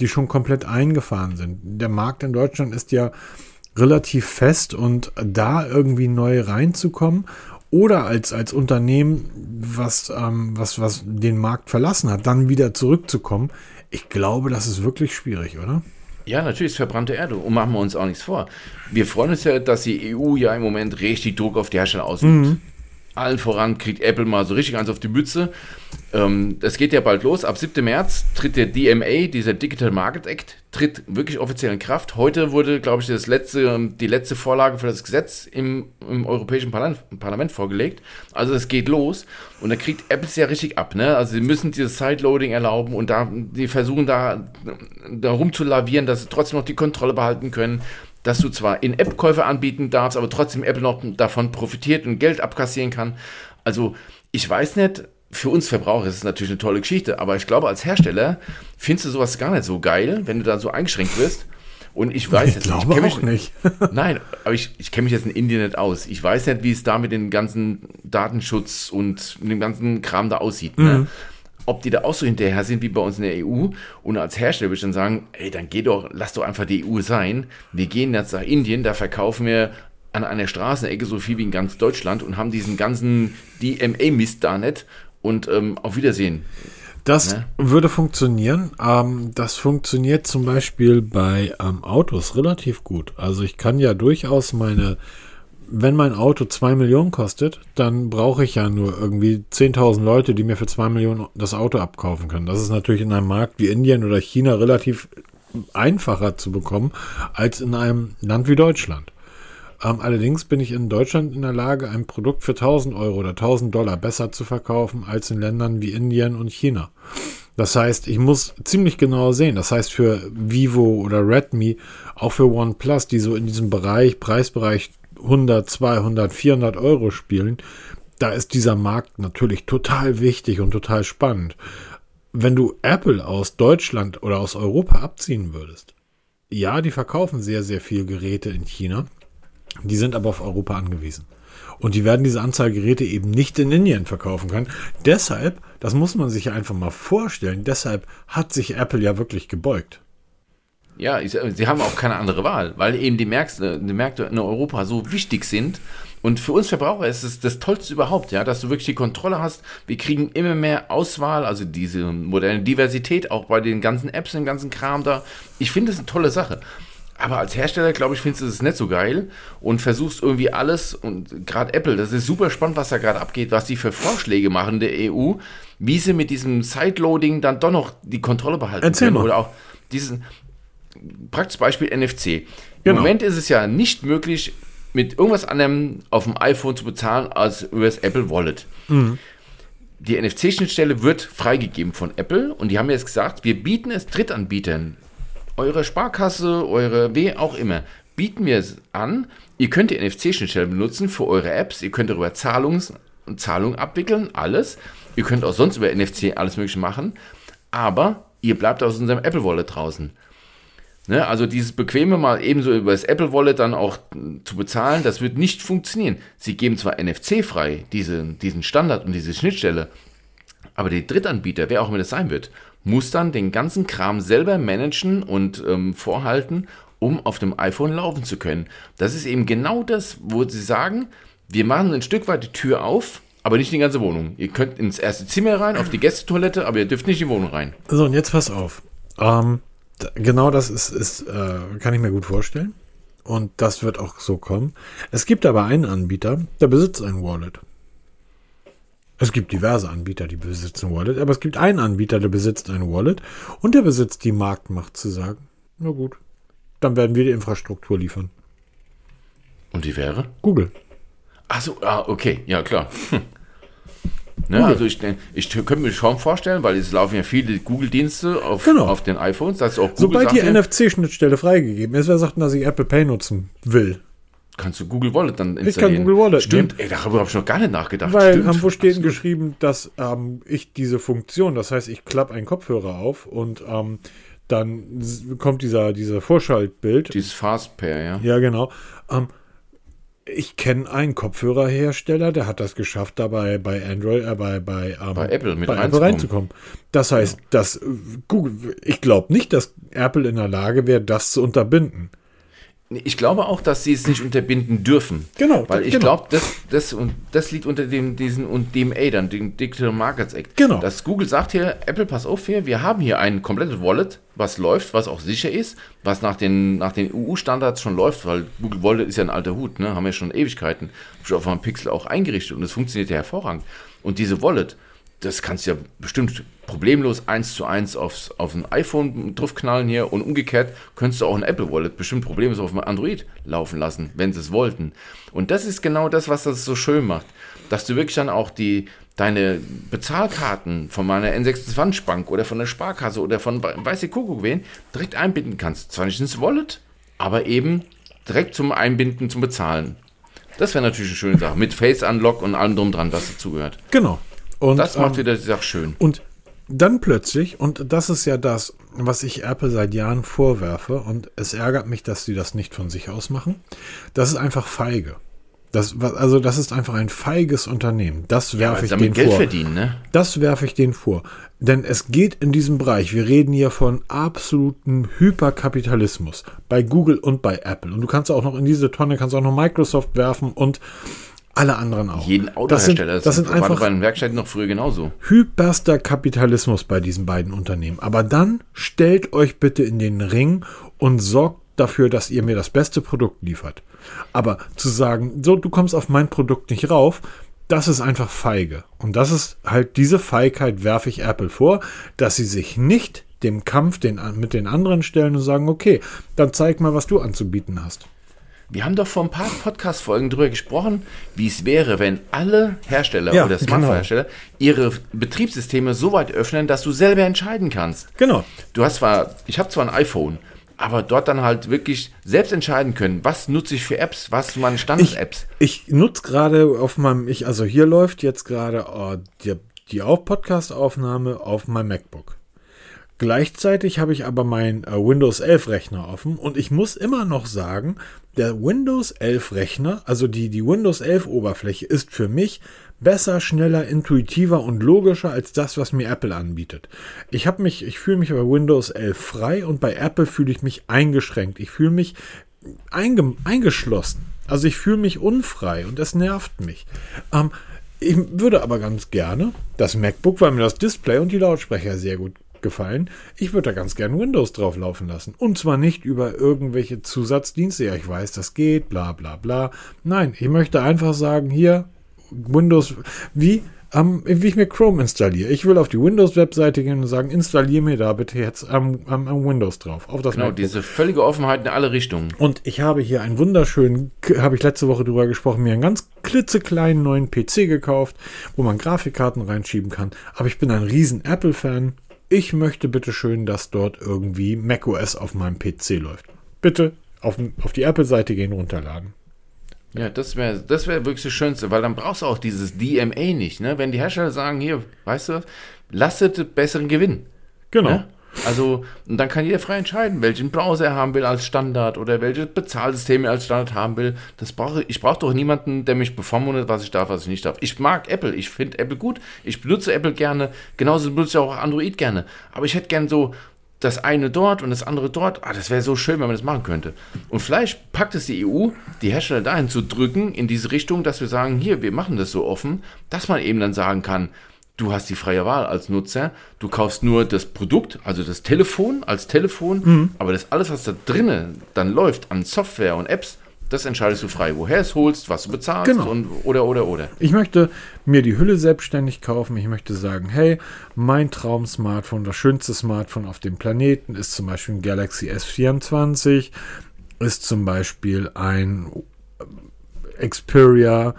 die schon komplett eingefahren sind. Der Markt in Deutschland ist ja relativ fest und da irgendwie neu reinzukommen oder als, als Unternehmen, was, ähm, was, was den Markt verlassen hat, dann wieder zurückzukommen, ich glaube, das ist wirklich schwierig, oder? Ja, natürlich ist verbrannte Erde und machen wir uns auch nichts vor. Wir freuen uns ja, dass die EU ja im Moment richtig Druck auf die Hersteller ausübt. Allen voran kriegt Apple mal so richtig eins auf die Mütze. Ähm, das geht ja bald los. Ab 7. März tritt der DMA, dieser Digital Market Act, tritt wirklich offiziell in Kraft. Heute wurde, glaube ich, das letzte, die letzte Vorlage für das Gesetz im, im Europäischen Parlament, Parlament vorgelegt. Also es geht los und da kriegt Apple es ja richtig ab. Ne? Also sie müssen dieses Sideloading erlauben und da, die versuchen da, da rumzulavieren, dass sie trotzdem noch die Kontrolle behalten können dass du zwar In-App-Käufe anbieten darfst, aber trotzdem Apple noch davon profitiert und Geld abkassieren kann. Also ich weiß nicht, für uns Verbraucher ist es natürlich eine tolle Geschichte, aber ich glaube, als Hersteller findest du sowas gar nicht so geil, wenn du da so eingeschränkt wirst. Und ich weiß Ich jetzt glaube kenn auch nicht. [LAUGHS] Nein, aber ich, ich kenne mich jetzt in Indien nicht aus. Ich weiß nicht, wie es da mit dem ganzen Datenschutz und dem ganzen Kram da aussieht. Ne? Ob die da auch so hinterher sind wie bei uns in der EU. Und als Hersteller würde ich dann sagen, ey, dann geh doch, lass doch einfach die EU sein. Wir gehen jetzt nach Indien, da verkaufen wir an einer Straßenecke so viel wie in ganz Deutschland und haben diesen ganzen DMA-Mist da nicht. Und ähm, auf Wiedersehen. Das Ne? würde funktionieren. Ähm, das funktioniert zum Beispiel bei ähm, Autos relativ gut. Also ich kann ja durchaus meine, wenn mein Auto 2 Millionen kostet, dann brauche ich ja nur irgendwie 10.000 Leute, die mir für 2 Millionen das Auto abkaufen können. Das ist natürlich in einem Markt wie Indien oder China relativ einfacher zu bekommen als in einem Land wie Deutschland. Ähm, allerdings bin ich in Deutschland in der Lage, ein Produkt für 1000 Euro oder 1000 Dollar besser zu verkaufen als in Ländern wie Indien und China. Das heißt, ich muss ziemlich genau sehen. Das heißt, für Vivo oder Redmi, auch für OnePlus, die so in diesem Bereich, Preisbereich 100, 200, 400 Euro spielen, da ist dieser Markt natürlich total wichtig und total spannend. Wenn du Apple aus Deutschland oder aus Europa abziehen würdest, ja, die verkaufen sehr, sehr viel Geräte in China. Die sind aber auf Europa angewiesen. Und die werden diese Anzahl Geräte eben nicht in Indien verkaufen können. Deshalb, das muss man sich einfach mal vorstellen, deshalb hat sich Apple ja wirklich gebeugt. Ja, ich, sie haben auch keine andere Wahl, weil eben die Märkte, die Märkte in Europa so wichtig sind. Und für uns Verbraucher ist es das Tollste überhaupt, ja, dass du wirklich die Kontrolle hast. Wir kriegen immer mehr Auswahl, also diese moderne Diversität auch bei den ganzen Apps, dem ganzen Kram da. Ich finde es eine tolle Sache. Aber als Hersteller, glaube ich, findest du es nicht so geil und versuchst irgendwie alles und gerade Apple, das ist super spannend, was da gerade abgeht, was die für Vorschläge machen der EU, wie sie mit diesem Sideloading dann doch noch die Kontrolle behalten Erzähl können. mal. Oder auch diesen praktisch Beispiel NFC. Im Genau. Moment ist es ja nicht möglich, mit irgendwas anderem auf dem iPhone zu bezahlen als über das Apple Wallet. Die NFC-Schnittstelle wird freigegeben von Apple und die haben jetzt gesagt, wir bieten es Drittanbietern, eure Sparkasse, eure W auch immer, bieten wir es an, ihr könnt die NFC-Schnittstelle benutzen für eure Apps, ihr könnt darüber Zahlungs Zahlungen abwickeln, alles. Ihr könnt auch sonst über NFC alles mögliche machen, aber ihr bleibt aus unserem Apple Wallet draußen. Ne, also dieses bequeme mal ebenso über das Apple Wallet dann auch zu bezahlen, das wird nicht funktionieren. Sie geben zwar NFC frei, diese, diesen Standard und diese Schnittstelle, aber der Drittanbieter, wer auch immer das sein wird, muss dann den ganzen Kram selber managen und ähm, vorhalten, um auf dem iPhone laufen zu können. Das ist eben genau das, wo sie sagen, wir machen ein Stück weit die Tür auf, aber nicht die ganze Wohnung. Ihr könnt ins erste Zimmer rein, auf die Gästetoilette, aber ihr dürft nicht in die Wohnung rein. So, und jetzt pass auf. Ähm, genau das ist, ist äh, kann ich mir gut vorstellen. Und das wird auch so kommen. Es gibt aber einen Anbieter, der besitzt ein Wallet. Es gibt diverse Anbieter, die besitzen Wallet, aber es gibt einen Anbieter, der besitzt ein Wallet und der besitzt die Marktmacht zu sagen, na gut, dann werden wir die Infrastruktur liefern. Und die wäre? Google. Achso, ah, okay, ja klar. Hm. Ne, also ich, ich könnte mir schon vorstellen, weil es laufen ja viele Google-Dienste auf, Genau. auf den iPhones, dass auch Google Sobald die NFC-Schnittstelle freigegeben ist, wer sagt denn, dass ich Apple Pay nutzen will? kannst du Google Wallet dann kann installieren. Google Wallet Stimmt, ey, darüber habe ich noch gar nicht nachgedacht. Weil Stimmt. ähm, wo steht denn geschrieben, dass ähm, ich diese Funktion, das heißt, ich klappe einen Kopfhörer auf und ähm, dann kommt dieser, dieser Vorschaltbild. Dieses Fastpair, ja. ja, genau. Ähm, ich kenne einen Kopfhörerhersteller, der hat das geschafft, dabei bei Android, äh, bei, bei, ähm, Bei Apple mit bei Apple reinzukommen. reinzukommen. Das heißt, dass äh, Google, ich glaube nicht, dass Apple in der Lage wäre, das zu unterbinden. Ich glaube auch, dass sie es nicht unterbinden dürfen. Genau, Weil ich genau. glaube, das, das, und das liegt unter dem, diesen und DMA dann, dem Digital Markets Act. Genau. Dass Google sagt hier, Apple, pass auf hier, wir haben hier ein komplettes Wallet, was läuft, was auch sicher ist, was nach den, nach den EU-Standards schon läuft, weil Google Wallet ist ja ein alter Hut, ne? haben wir schon Ewigkeiten, schon auf einem Pixel auch eingerichtet und es funktioniert ja hervorragend. Und diese Wallet, das kannst du ja bestimmt problemlos eins zu eins aufs, auf ein iPhone draufknallen hier und umgekehrt könntest du auch ein Apple Wallet bestimmt problemlos auf einem Android laufen lassen, wenn sie es wollten. Und das ist genau das, was das so schön macht, dass du wirklich dann auch die, deine Bezahlkarten von meiner N26 Bank oder von der Sparkasse oder von weiß ich Kuckuck wen direkt einbinden kannst. Zwar nicht ins Wallet, aber eben direkt zum Einbinden, zum Bezahlen. Das wäre natürlich eine schöne Sache. Mit Face Unlock und allem drum dran, was dazugehört. Genau. Und, Das macht ähm, wieder die Sache schön. Und dann plötzlich, und das ist ja das, was ich Apple seit Jahren vorwerfe, und es ärgert mich, dass sie das nicht von sich aus machen, das ist einfach feige. Das, also das ist einfach ein feiges Unternehmen. Das werfe Weil ich denen Geld vor. verdienen, ne? Das werfe ich denen vor. Denn es geht in diesem Bereich, wir reden hier von absolutem Hyperkapitalismus bei Google und bei Apple. Und du kannst auch noch in diese Tonne, kannst auch noch Microsoft werfen und alle anderen auch. Jeden das sind, Autohersteller. das sind war einfach bei den Werkstätten noch früher genauso. hyperster Kapitalismus bei diesen beiden Unternehmen. Aber dann stellt euch bitte in den Ring und sorgt dafür, dass ihr mir das beste Produkt liefert. Aber zu sagen, so, du kommst auf mein Produkt nicht rauf, das ist einfach feige. Und das ist halt diese Feigheit werfe ich Apple vor, dass sie sich nicht dem Kampf den, mit den anderen stellen und sagen, okay, dann zeig mal, was du anzubieten hast. Wir haben doch vor ein paar Podcast-Folgen drüber gesprochen, wie es wäre, wenn alle Hersteller Ja, oder genau. Smartphone-Hersteller ihre Betriebssysteme so weit öffnen, dass du selber entscheiden kannst. Genau. Du hast zwar, ich habe zwar ein iPhone, aber dort dann halt wirklich selbst entscheiden können, was nutze ich für Apps, was meine Ich, Standard-Apps. ich nutze gerade auf meinem, ich, also hier läuft jetzt gerade oh, die, die Podcast-Aufnahme auf meinem MacBook. Gleichzeitig habe ich aber meinen äh, Windows 11 Rechner offen und ich muss immer noch sagen, der Windows 11 Rechner, also die, die Windows 11 Oberfläche ist für mich besser, schneller, intuitiver und logischer als das, was mir Apple anbietet. Ich habe mich, ich fühle mich bei Windows 11 frei und bei Apple fühle ich mich eingeschränkt. Ich fühle mich einge, eingeschlossen. Also ich fühle mich unfrei und das nervt mich. Ähm, ich würde aber ganz gerne das MacBook, weil mir das Display und die Lautsprecher sehr gut gefallen. Ich würde da ganz gern Windows drauf laufen lassen. Und zwar nicht über irgendwelche Zusatzdienste. Ja, ich weiß, das geht, bla bla bla. Nein, ich möchte einfach sagen, hier, Windows, wie, ähm, wie ich mir Chrome installiere. Ich will auf die Windows-Webseite gehen und sagen, installiere mir da bitte jetzt am, am, am Windows drauf. Auf das genau, MacBook. diese völlige Offenheit in alle Richtungen. Und ich habe hier einen wunderschönen, habe ich letzte Woche drüber gesprochen, mir einen ganz klitzekleinen neuen PC gekauft, wo man Grafikkarten reinschieben kann. Aber ich bin ein riesen Apple-Fan. Ich möchte bitte schön, dass dort irgendwie macOS auf meinem PC läuft. Bitte auf, auf die Apple-Seite gehen, runterladen. Ja, das wäre das wär wirklich das Schönste, weil dann brauchst du auch dieses DMA nicht, ne? Wenn die Hersteller sagen, hier, weißt du, lasset besseren Gewinn. Genau. Ne? Also, und dann kann jeder frei entscheiden, welchen Browser er haben will als Standard oder welches Bezahlsystem er als Standard haben will. Das brauche, ich brauche doch niemanden, der mich bevormundet, was ich darf, was ich nicht darf. Ich mag Apple, ich finde Apple gut, ich benutze Apple gerne, genauso benutze ich auch Android gerne. Aber ich hätte gern so das eine dort und das andere dort. Ah, das wäre so schön, wenn man das machen könnte. Und vielleicht packt es die EU, die Hersteller dahin zu drücken, in diese Richtung, dass wir sagen, hier, wir machen das so offen, dass man eben dann sagen kann, du hast die freie Wahl als Nutzer. Du kaufst nur das Produkt, also das Telefon als Telefon, Mhm. aber das alles, was da drinnen dann läuft an Software und Apps, das entscheidest du frei, woher es holst, was du bezahlst Genau. und oder oder oder. Ich möchte mir die Hülle selbstständig kaufen. Ich möchte sagen, hey, mein Traum-Smartphone, das schönste Smartphone auf dem Planeten ist zum Beispiel ein Galaxy S24, ist zum Beispiel ein äh, Xperia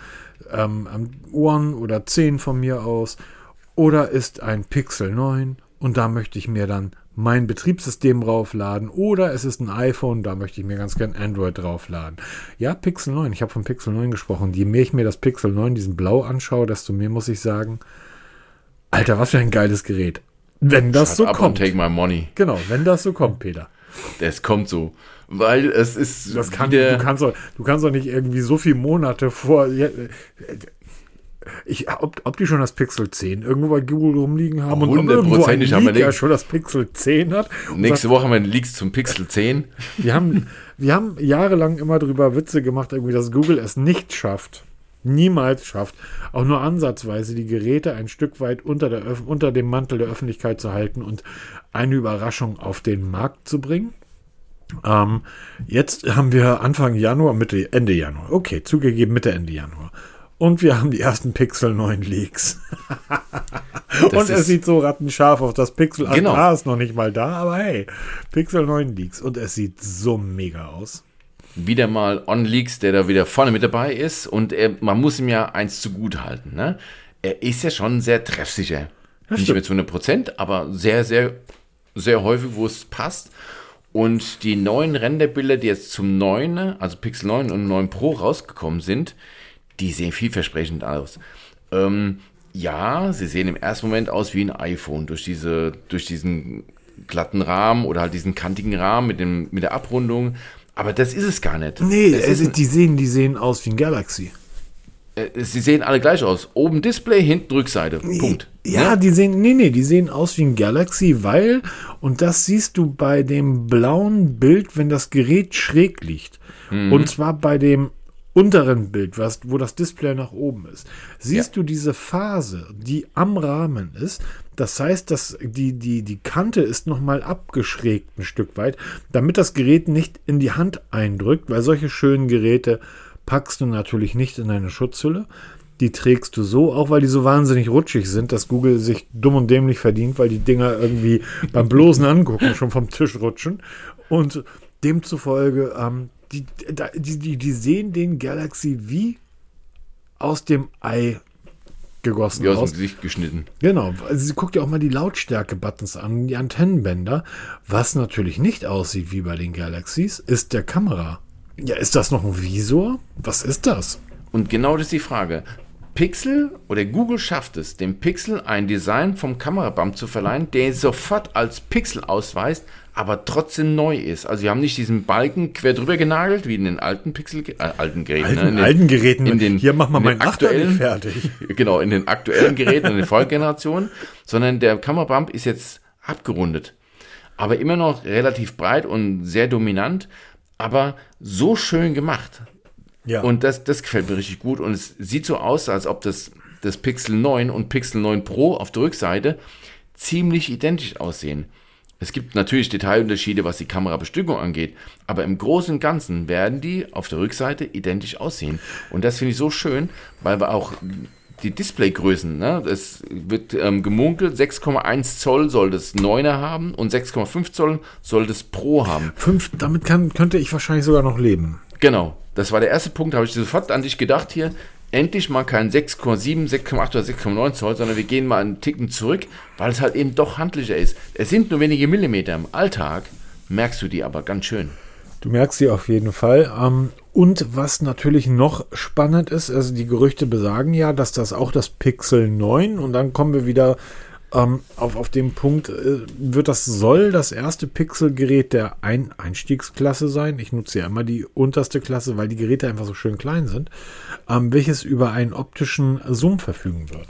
ähm, One oder 10 von mir aus oder ist ein Pixel 9 und da möchte ich mir dann mein Betriebssystem draufladen oder es ist ein iPhone, da möchte ich mir ganz gern Android draufladen. Ja, Pixel 9, ich habe von Pixel 9 gesprochen. Je mehr ich mir das Pixel 9, diesen Blau anschaue, desto mehr muss ich sagen, Alter, was für ein geiles Gerät. Wenn das Shut so kommt. take my money. Genau, wenn das so kommt, Peter. Das kommt so. Weil es ist Das kann, du, kannst doch, du kannst doch nicht irgendwie so viele Monate vor. Ja, Ich, ob, ob die schon das Pixel 10 irgendwo bei Google rumliegen haben und irgendwo ein haben wir Leaker nicht. schon das Pixel 10 hat. nächste Woche haben wir Leaks zum Pixel 10. [LAUGHS] Wir haben, wir haben jahrelang immer drüber Witze gemacht, irgendwie, dass Google es nicht schafft, niemals schafft, auch nur ansatzweise die Geräte ein Stück weit unter, der, unter dem Mantel der Öffentlichkeit zu halten und eine Überraschung auf den Markt zu bringen. Ähm, jetzt haben wir Anfang Januar, Mitte, Ende Januar. Okay, zugegeben Mitte, Ende Januar. Und wir haben die ersten Pixel 9 Leaks. [LAUGHS] und es sieht so rattenscharf aus. Das Pixel 8 Genau. Ist noch nicht mal da, aber hey, Pixel 9 Leaks. Und es sieht so mega aus. wieder mal On Leaks, der da wieder vorne mit dabei ist. Und er, man muss ihm ja eins zugute halten. Ne? Er ist ja schon sehr treffsicher. Nicht stimmt. mehr zu 100 Prozent, aber sehr, sehr, sehr häufig, wo es passt. Und die neuen Renderbilder, die jetzt zum 9, also Pixel 9 und 9 Pro rausgekommen sind, die sehen vielversprechend aus. Ähm, ja, sie sehen im ersten Moment aus wie ein iPhone durch diese, durch diesen glatten Rahmen oder halt diesen kantigen Rahmen mit dem, mit der Abrundung. Aber das ist es gar nicht. Nee, ein, die, sehen, die sehen aus wie ein Galaxy. äh, sie sehen alle gleich aus. Oben Display, hinten Rückseite. Punkt. Ja, Ne? die sehen, nee, nee, die sehen aus wie ein Galaxy, weil, und das siehst du bei dem blauen Bild, wenn das Gerät schräg liegt. Und zwar bei dem unteren Bild, was, wo das Display nach oben ist. Siehst du diese Phase, die am Rahmen ist? Das heißt, dass die, die, die Kante ist nochmal abgeschrägt ein Stück weit, damit das Gerät nicht in die Hand eindrückt, weil solche schönen Geräte packst du natürlich nicht in eine Schutzhülle. Die trägst du so, auch weil die so wahnsinnig rutschig sind, dass Google sich dumm und dämlich verdient, weil die Dinger irgendwie beim bloßen Angucken schon vom Tisch rutschen. Und demzufolge, ähm, die, die, die sehen den Galaxy wie aus dem Ei gegossen Wie aus aus. dem Gesicht geschnitten. Genau, also sie guckt ja auch mal die Lautstärke-Buttons an, die Antennenbänder. Was natürlich nicht aussieht wie bei den Galaxies, ist der Kamera. Ja, ist das noch ein Visor? Was ist das? Und genau das ist die Frage. Pixel oder Google schafft es, dem Pixel ein Design vom Kamerabump zu verleihen, der sofort als Pixel ausweist, aber trotzdem neu ist. Also wir haben nicht diesen Balken quer drüber genagelt, wie in den alten Pixel, äh, alten Geräten. Alten, ne? in den, alten Geräten. in den, Hier machen wir meinen aktuellen- fertig. [LAUGHS] Genau, in den aktuellen Geräten, in den Folgegenerationen, sondern der Kamerabump ist jetzt abgerundet. Aber immer noch relativ breit und sehr dominant, aber so schön gemacht. Ja. Und das, das gefällt mir richtig gut. Und es sieht so aus, als ob das, das Pixel 9 und Pixel 9 Pro auf der Rückseite ziemlich identisch aussehen. Es gibt natürlich Detailunterschiede, was die Kamerabestückung angeht, aber im Großen und Ganzen werden die auf der Rückseite identisch aussehen. Und das finde ich so schön, weil wir auch die Displaygrößen, ne, es wird ähm, gemunkelt, 6,1 Zoll soll das 9er haben und 6,5 Zoll soll das Pro haben. Fünf, damit kann, könnte ich wahrscheinlich sogar noch leben. Genau, das war der erste Punkt, da habe ich sofort an dich gedacht hier. Endlich mal kein 6,7, 6,8 oder 6,9 Zoll, sondern wir gehen mal einen Ticken zurück, weil es halt eben doch handlicher ist. Es sind nur wenige Millimeter im Alltag, merkst du die aber ganz schön. Du merkst sie auf jeden Fall. Ähm, und was natürlich noch spannend ist, also die Gerüchte besagen ja, dass das auch das Pixel 9 und dann kommen wir wieder ähm, auf, auf den Punkt, äh, wird das soll das erste Pixel-Gerät der Ein Einstiegsklasse sein. Ich nutze ja immer die unterste Klasse, weil die Geräte einfach so schön klein sind, ähm, welches über einen optischen Zoom verfügen wird.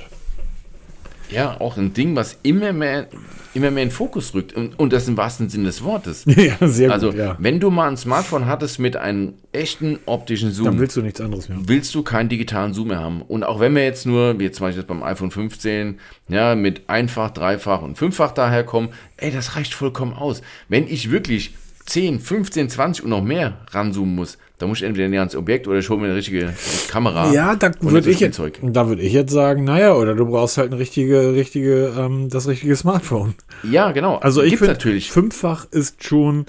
Ja, auch ein Ding, was immer mehr, immer mehr in den Fokus rückt. Und, und das im wahrsten Sinne des Wortes. [LAUGHS] ja, sehr Also, gut, ja. wenn du mal ein Smartphone hattest mit einem echten optischen Zoom, Dann willst du nichts anderes mehr. willst du keinen digitalen Zoom mehr haben. Und auch wenn wir jetzt nur, wie jetzt zum Beispiel beim iPhone 15, ja, mit einfach, dreifach und fünffach daherkommen, ey, das reicht vollkommen aus. Wenn ich wirklich 10, 15, 20 und noch mehr ranzoomen muss, dann muss ich entweder näher ans Objekt oder ich hole mir eine richtige Kamera. Ja, da würde ich jetzt, da würde ich jetzt sagen, naja, oder du brauchst halt ein richtige, richtige, ähm, das richtige Smartphone. Ja, genau. Also ich finde, natürlich. fünffach ist schon,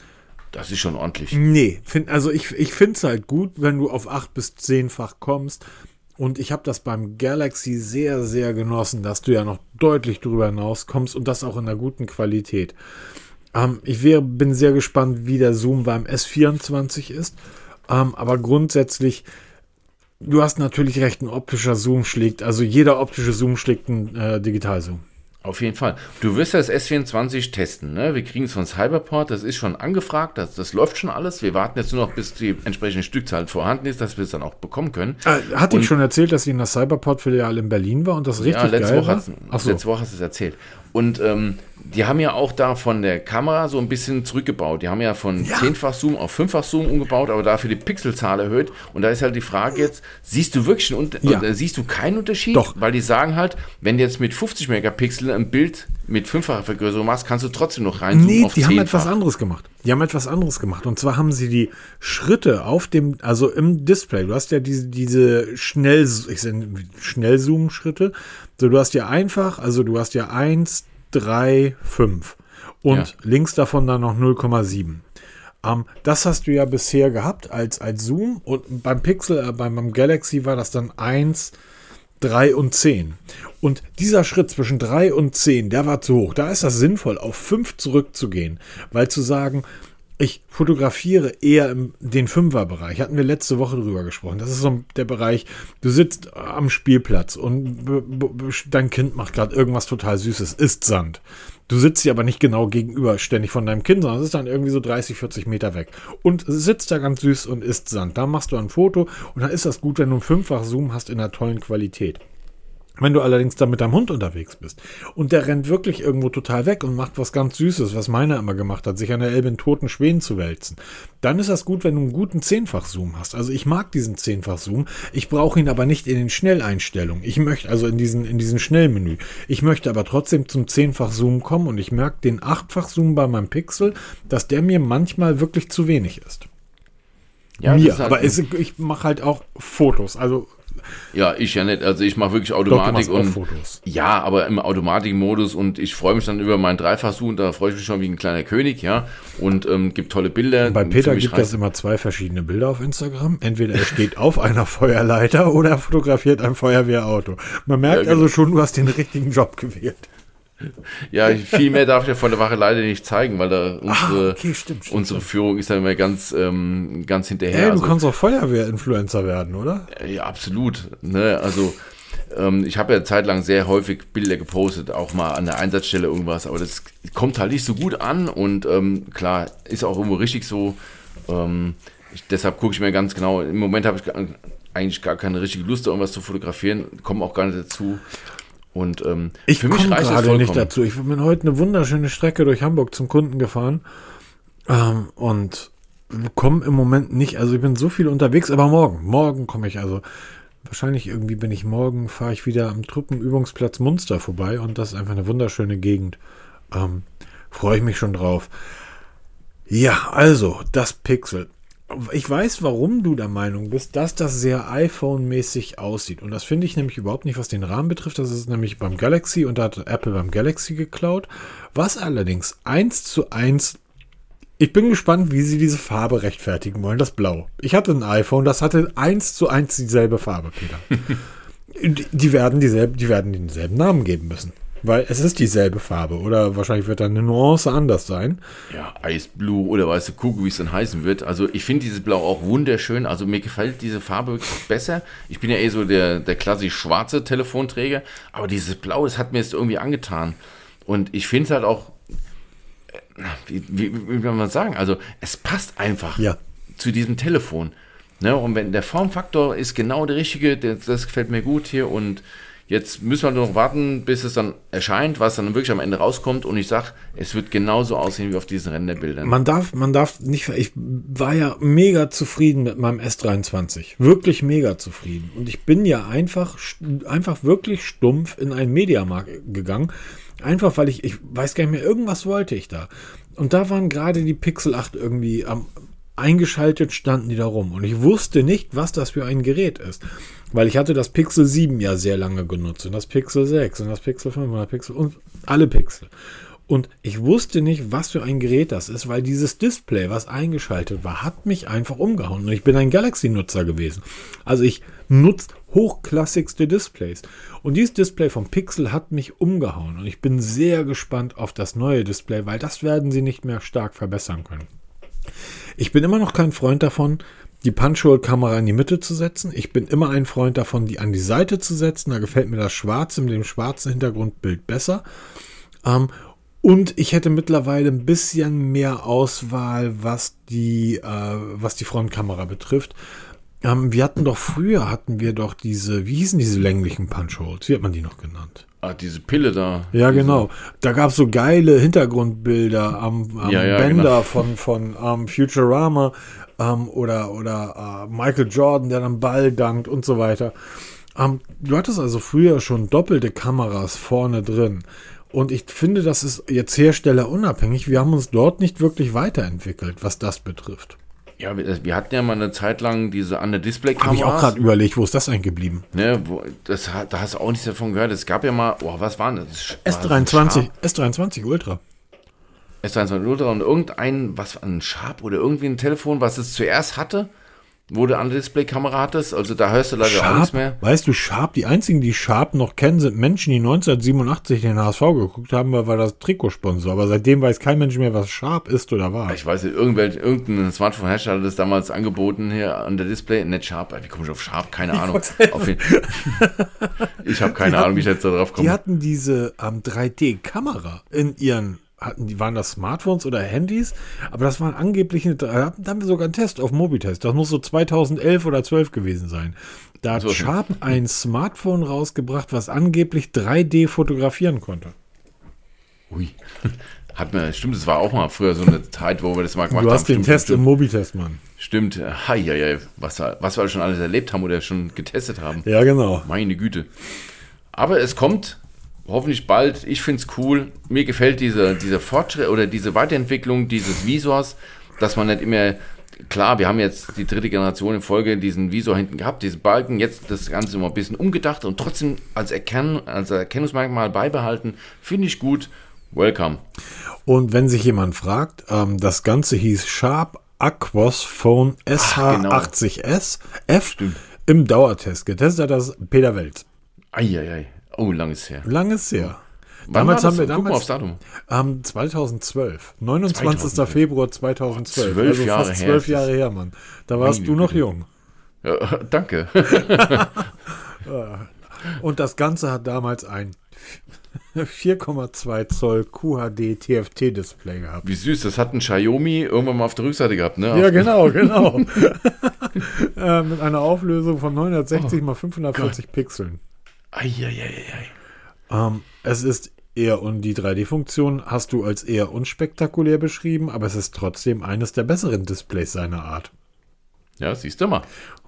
Das ist schon ordentlich. nee, find, also ich, ich finde es halt gut, wenn du auf acht bis zehnfach kommst. Und ich habe das beim Galaxy sehr, sehr genossen, dass du ja noch deutlich drüber hinaus kommst und das auch in einer guten Qualität. Ähm, ich wär, bin sehr gespannt, wie der Zoom beim S24 ist. Ähm, aber grundsätzlich, du hast natürlich recht, ein optischer Zoom schlägt, also jeder optische Zoom schlägt einen äh, Digitalzoom. Auf jeden Fall. Du wirst das S24 testen. Ne? Wir kriegen es von Cyberport, das ist schon angefragt, das, das läuft schon alles. Wir warten jetzt nur noch, bis die entsprechende Stückzahl vorhanden ist, dass wir es dann auch bekommen können. Äh, hat ich Und- schon erzählt, dass sie in der Cyberport-Filiale in Berlin war und das richtig ja, letzte geil Woche, war? hast, Ach so. letzte Woche hast du es erzählt. Und ähm, die haben ja auch da von der Kamera so ein bisschen zurückgebaut. Die haben ja von Ja. zehnfach Zoom auf fünffach Zoom umgebaut, aber dafür die Pixelzahl erhöht. Und da ist halt die Frage jetzt, siehst du wirklich einen Ja. äh, siehst du keinen Unterschied? Doch. Weil die sagen halt, wenn du jetzt mit 50 Megapixel ein Bild mit fünffacher Vergrößerung machst, kannst du trotzdem noch rein Nee, auf die haben etwas anderes gemacht. Die haben etwas anderes gemacht. Und zwar haben sie die Schritte auf dem, also im Display, du hast ja diese, diese Schnell, Schnellzoom-Schritte. So, du hast ja einfach, also du hast ja eins, drei, fünf Und Ja. links davon dann noch 0,7. Ähm, das hast du ja bisher gehabt als, als Zoom. Und beim Pixel, äh, beim, beim Galaxy war das dann 1, 3 und 10. Und dieser Schritt zwischen 3 und 10, der war zu hoch. Da ist das sinnvoll, auf 5 zurückzugehen. Weil zu sagen, ich fotografiere eher den Fünferbereich. Hatten wir letzte Woche drüber gesprochen. Das ist so der Bereich, du sitzt am Spielplatz und dein Kind macht gerade irgendwas total Süßes, isst Sand. Du sitzt dir aber nicht genau gegenüber ständig von deinem Kind, sondern es ist dann irgendwie so 30, 40 Meter weg. Und sitzt da ganz süß und isst Sand. Da machst du ein Foto und dann ist das gut, wenn du einen fünffach Zoom hast in einer tollen Qualität. Wenn du allerdings da mit deinem Hund unterwegs bist und der rennt wirklich irgendwo total weg und macht was ganz Süßes, was meiner immer gemacht hat, sich an der Elbe in toten Schweden zu wälzen, dann ist das gut, wenn du einen guten Zehnfach-Zoom hast. Also ich mag diesen Zehnfach-Zoom, ich brauche ihn aber nicht in den Schnelleinstellungen. Ich möchte also in diesen, in diesen Schnellmenü. Ich möchte aber trotzdem zum Zehnfach-Zoom kommen und ich merke den Achtfach-Zoom bei meinem Pixel, dass der mir manchmal wirklich zu wenig ist. Ja, mir, halt aber es, ich mache halt auch Fotos. Also Ja, ich ja nicht. Also ich mache wirklich doch, Automatik auch und Fotos. ja, aber im Automatikmodus und ich freue mich dann über meinen Dreifachsuchen, da freue ich mich schon wie ein kleiner König, ja. Und ähm, gibt tolle Bilder. Bei Peter gibt es immer zwei verschiedene Bilder auf Instagram. Entweder er steht auf einer Feuerleiter oder er fotografiert ein Feuerwehrauto. Man merkt Ja, genau. also schon, du hast den richtigen Job gewählt. Ja, viel mehr darf ich ja von der Wache leider nicht zeigen, weil da unsere, Ah, okay, stimmt, stimmt, unsere Führung ist dann immer ganz, ähm, ganz hinterher. Ey, du Also, kannst auch Feuerwehr-Influencer werden, oder? ja, absolut. Ne? Also Ähm, ich habe ja zeitlang sehr häufig Bilder gepostet, auch mal an der Einsatzstelle irgendwas, aber das kommt halt nicht so gut an und ähm, klar, ist auch irgendwo richtig so. Ähm, ich, deshalb gucke ich mir ganz genau, im Moment habe ich eigentlich gar keine richtige Lust, irgendwas zu fotografieren, komme auch gar nicht dazu. Und ähm, ich komme gerade nicht dazu. Ich bin heute eine wunderschöne Strecke durch Hamburg zum Kunden gefahren ähm, und komme im Moment nicht. Also ich bin so viel unterwegs, aber morgen, morgen komme ich also. Wahrscheinlich irgendwie bin ich morgen, fahre ich wieder am Truppenübungsplatz Munster vorbei und das ist einfach eine wunderschöne Gegend. Ähm, Freue ich mich schon drauf. Ja, also das Pixel ich weiß, warum du der Meinung bist, dass das sehr iPhone-mäßig aussieht. Und das finde ich nämlich überhaupt nicht, was den Rahmen betrifft. Das ist nämlich beim Galaxy und da hat Apple beim Galaxy geklaut. Was allerdings eins zu eins. Ich bin gespannt, wie sie diese Farbe rechtfertigen wollen, das Blau. Ich hatte ein iPhone, das hatte eins zu eins dieselbe Farbe, Peter. [LAUGHS] die, werden dieselbe, die werden denselben Namen geben müssen. Weil es ist dieselbe Farbe oder wahrscheinlich wird dann eine Nuance anders sein. Ja, Eisblue oder weiße Kugel, wie es dann heißen wird. Also ich finde dieses Blau auch wunderschön. Also mir gefällt diese Farbe besser. Ich bin ja eh so der, der klassisch schwarze Telefonträger, aber dieses Blau, das hat mir jetzt irgendwie angetan. Und ich finde es halt auch, äh, wie, wie, wie will man sagen, also es passt einfach ja. zu diesem Telefon. Ne? Und wenn der Formfaktor ist genau der richtige, das, das gefällt mir gut hier und Jetzt müssen wir noch warten, bis es dann erscheint, was dann wirklich am Ende rauskommt. Und ich sage, es wird genauso aussehen wie auf diesen Renderbildern. Man darf, man darf nicht, ich war ja mega zufrieden mit meinem S23. Wirklich mega zufrieden. Und ich bin ja einfach, einfach wirklich stumpf in einen Mediamarkt gegangen. Einfach weil ich, ich weiß gar nicht mehr, irgendwas wollte ich da. Und da waren gerade die Pixel 8 irgendwie am, eingeschaltet standen die da rum. Und ich wusste nicht, was das für ein Gerät ist. Weil ich hatte das Pixel 7 ja sehr lange genutzt und das Pixel 6 und das Pixel 5 und das Pixel und alle Pixel. Und ich wusste nicht, was für ein Gerät das ist, weil dieses Display, was eingeschaltet war, hat mich einfach umgehauen. Und ich bin ein Galaxy-Nutzer gewesen. Also ich nutze hochklassigste Displays. Und dieses Display vom Pixel hat mich umgehauen. Und ich bin sehr gespannt auf das neue Display, weil das werden sie nicht mehr stark verbessern können. Ich bin immer noch kein Freund davon, die Punch-Hole-Kamera in die Mitte zu setzen. Ich bin immer ein Freund davon, die an die Seite zu setzen. Da gefällt mir das Schwarze mit dem schwarzen Hintergrundbild besser. Ähm, und ich hätte mittlerweile ein bisschen mehr Auswahl, was die, äh, was die Frontkamera betrifft. Ähm, wir hatten doch früher, hatten wir doch diese, wie hießen diese länglichen Punch-Holes? Wie hat man die noch genannt? Ah, diese Pille da. Ja, genau. Da gab es so geile Hintergrundbilder am, am ja, ja, Bänder genau. von, von um, Futurama ähm, oder, oder äh, Michael Jordan, der dann Ball dankt und so weiter. Ähm, du hattest also früher schon doppelte Kameras vorne drin. Und ich finde, das ist jetzt herstellerunabhängig. Wir haben uns dort nicht wirklich weiterentwickelt, was das betrifft. Ja, wir, wir, hatten ja mal eine Zeit lang diese an der Display-Kamera. Habe ich auch gerade überlegt, wo ist das eigentlich geblieben? Ne, wo, das, da hast du auch nichts davon gehört. Es gab ja mal, oh, was war das? S23, S23 Ultra. S23 Ultra und irgendein, was, ein Sharp oder irgendwie ein Telefon, was es zuerst hatte wo du eine Displaykamera hattest. Also da hörst du leider Sharp, auch nichts mehr. Weißt du, Sharp, die einzigen, die Sharp noch kennen, sind Menschen, die 1987 den HSV geguckt haben, weil war das Trikotsponsor. Aber seitdem weiß kein Mensch mehr, was Sharp ist oder war. Ich weiß nicht, irgendwelche, irgendein Smartphone-Hersteller hat das damals angeboten hier an der Display. Nicht Sharp, wie komme ich auf Sharp? Keine Ahnung. ich habe keine Ahnung, wie ich jetzt da drauf komme. Die hatten diese ähm, 3D-Kamera in ihren hatten die, waren das Smartphones oder Handys? Aber das waren angeblich, da haben wir sogar einen Test auf Mobitest. Das muss so 2011 oder 12 gewesen sein. Da hat so. Sharp ein Smartphone rausgebracht, was angeblich 3D fotografieren konnte. Ui. [LAUGHS] Hat mir, stimmt, es war auch mal früher so eine Zeit, wo wir das mal gemacht haben. Du hast haben. den stimmt, Test stimmt. im Mobitest, Mann. Stimmt. Hi, ja, ja, was, was wir schon alles erlebt haben oder schon getestet haben. Ja, genau. Meine Güte. Aber es kommt hoffentlich bald. Ich finde es cool. Mir gefällt diese, diese Fortschritt oder diese Weiterentwicklung dieses Visors, dass man nicht immer, klar, wir haben jetzt die dritte Generation in Folge diesen Visor hinten gehabt, diesen Balken, jetzt das Ganze immer ein bisschen umgedacht und trotzdem als, Erkenn als Erkennungsmerkmal beibehalten. Finde ich gut. Welcome. Und wenn sich jemand fragt, ähm, das Ganze hieß Sharp Aquos Phone SH80S genau. F Stimmt. im Dauertest. Getestet hat das Peter Welt. Eieiei. Oh, langes her. Langes her. Wann damals haben wir damals. Guck mal aufs Datum. Ähm, 2012. 29. 2012. Februar 2012. Zwölf also Jahre fast zwölf Jahre her, Mann. Da warst Meine du noch Güte. jung. Ja, [LAUGHS] danke. [LAUGHS] [LAUGHS] Und das Ganze hat damals ein 4,2 Zoll QHD TFT-Display gehabt. Wie süß, das hat ein Xiaomi irgendwann mal auf der Rückseite gehabt, ne? Ja, genau, genau. äh, mit einer Auflösung von 960 mal 540 Pixeln. Eieieiei. Ähm, es ist eher, und die 3D-Funktion hast du als eher unspektakulär beschrieben, aber es ist trotzdem eines der besseren Displays seiner Art. Ja, siehst du mal.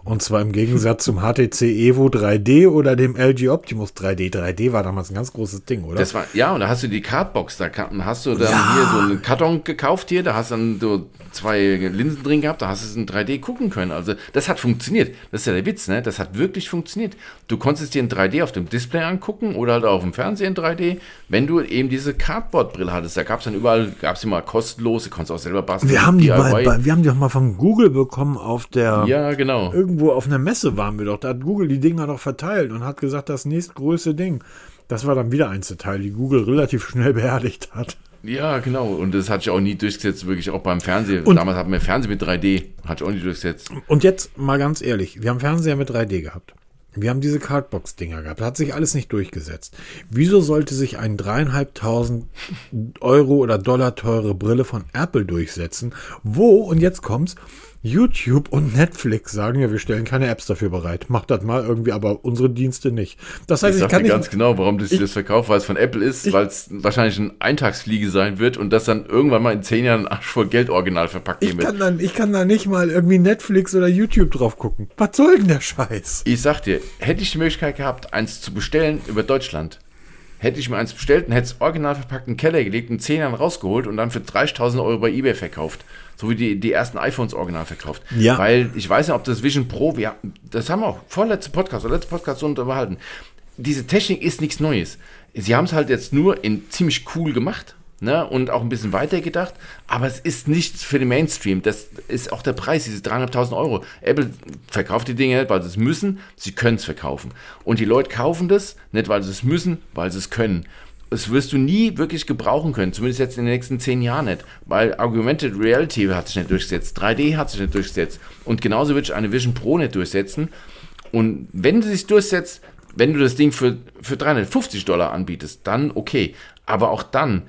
Und zwar im Gegensatz zum HTC Evo 3D oder dem LG Optimus 3D. 3D war damals ein ganz großes Ding, oder? Das war, ja, und da hast du die Cardbox, da hast du dann hier so einen Karton gekauft hier, da hast dann so zwei Linsen drin gehabt, da hast du es in 3D gucken können. Also das hat funktioniert. Das ist ja der Witz, ne? Das hat wirklich funktioniert. Du konntest es dir in 3D auf dem Display angucken oder halt auch auf dem Fernseher in 3D, wenn du eben diese Cardboard-Brille hattest. Da gab es dann überall, gab es immer kostenlos, du konntest auch selber basteln. wir haben die, mal, wir haben die doch mal von Google bekommen auf der. Ja, genau. Irgendwo auf einer Messe waren wir doch. Da hat Google die Dinger doch verteilt und hat gesagt, das nächstgrößte Ding. Das war dann wieder eins Detail, die Google relativ schnell [LAUGHS] beerdigt hat. Ja, genau. Und das hat sich auch nie durchgesetzt, wirklich auch beim Fernsehen. Und- Damals hatten wir Fernsehen mit 3D, hat sich auch nie durchgesetzt. Und jetzt mal ganz ehrlich, wir haben Fernseher mit 3D gehabt. Wir haben diese Cardbox-Dinger gehabt. Da hat sich alles nicht durchgesetzt. Wieso sollte sich ein dreieinhalbtausend Euro oder Dollar teure Brille von Apple durchsetzen? Wo, und jetzt kommt's, YouTube und Netflix sagen ja, wir stellen keine Apps dafür bereit. Macht das mal irgendwie, aber unsere Dienste nicht. Das heißt, Ich ich, kann dir nicht. ganz genau, warum das, ich- das verkauft, weil es von Apple ist, weil es wahrscheinlich ein Eintagsfliege sein wird und das dann irgendwann mal in zehn Jahren Arsch voll Geld original verpackt Ich geben wird. kann, dann, ich kann da nicht mal irgendwie Netflix oder YouTube drauf gucken. Was soll denn der Scheiß? Ich sag dir, hätte ich die Möglichkeit gehabt, eins zu bestellen über Deutschland, hätte ich mir eins bestellt und hätte es original verpackt in den Keller gelegt, in 10 Jahren rausgeholt und dann für 30.000 Euro bei Ebay verkauft. So wie die, die ersten iPhones original verkauft. Ja. Weil ich weiß nicht, ob das Vision Pro, wir, das haben wir auch vorletzte Podcast oder letzte Podcast so unterhalten. Diese Technik ist nichts Neues. Sie haben es halt jetzt nur in ziemlich cool gemacht. Ne, und auch ein bisschen weiter gedacht, aber es ist nichts für den Mainstream. Das ist auch der Preis, diese 300.000 Euro. Apple verkauft die Dinge nicht, weil sie es müssen, sie können es verkaufen. Und die Leute kaufen das nicht, weil sie es müssen, weil sie es können. Das wirst du nie wirklich gebrauchen können, zumindest jetzt in den nächsten zehn Jahren nicht, weil Augmented Reality hat sich nicht durchgesetzt, 3D hat sich nicht durchgesetzt und genauso wird sich eine Vision Pro nicht durchsetzen. Und wenn sie sich durchsetzt, wenn du das Ding für, für 350 Dollar anbietest, dann okay. Aber auch dann,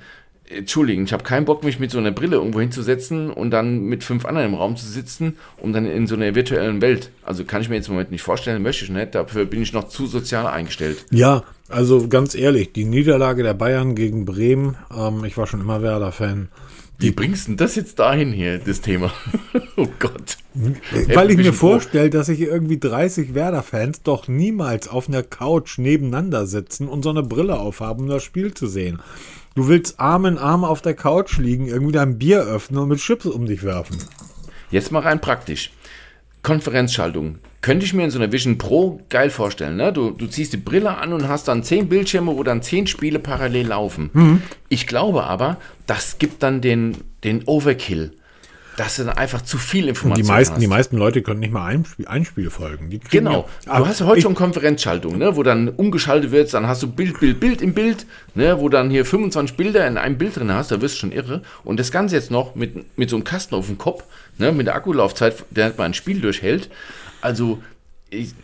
Entschuldigen, ich habe keinen Bock, mich mit so einer Brille irgendwo hinzusetzen und dann mit fünf anderen im Raum zu sitzen, um dann in so einer virtuellen Welt. Also kann ich mir jetzt im Moment nicht vorstellen, möchte ich nicht. Dafür bin ich noch zu sozial eingestellt. Ja, also ganz ehrlich, die Niederlage der Bayern gegen Bremen, ähm, ich war schon immer Werder-Fan, Wie bringst du denn das jetzt dahin hier, das Thema? [LAUGHS] oh Gott. weil ich mir vorstelle, dass sich irgendwie 30 Werder-Fans doch niemals auf einer Couch nebeneinander sitzen und so eine Brille aufhaben, um das Spiel zu sehen. Du willst Arm in Arm auf der Couch liegen, irgendwie dein Bier öffnen und mit Chips um dich werfen. Jetzt mal rein praktisch. Konferenzschaltung. Könnte ich mir in so einer Vision Pro geil vorstellen. Ne? Du, du ziehst die Brille an und hast dann zehn Bildschirme, wo dann zehn Spiele parallel laufen. Ich glaube aber, das gibt dann den, den Overkill. Dass du dann einfach zu viel Die Information meisten, hast. die meisten Leute können nicht mal ein Spiel, ein Spiel folgen. Die Genau. ja- Du hast ja heute ich- schon Konferenzschaltung, ne, wo dann umgeschaltet wird, dann hast du Bild, Bild, Bild im Bild, ne, wo dann hier 25 Bilder in einem Bild drin hast, da wirst du schon irre. Und das Ganze jetzt noch mit, mit so einem Kasten auf dem Kopf, ne, mit der Akkulaufzeit, der mal ein Spiel durchhält. Also, ich,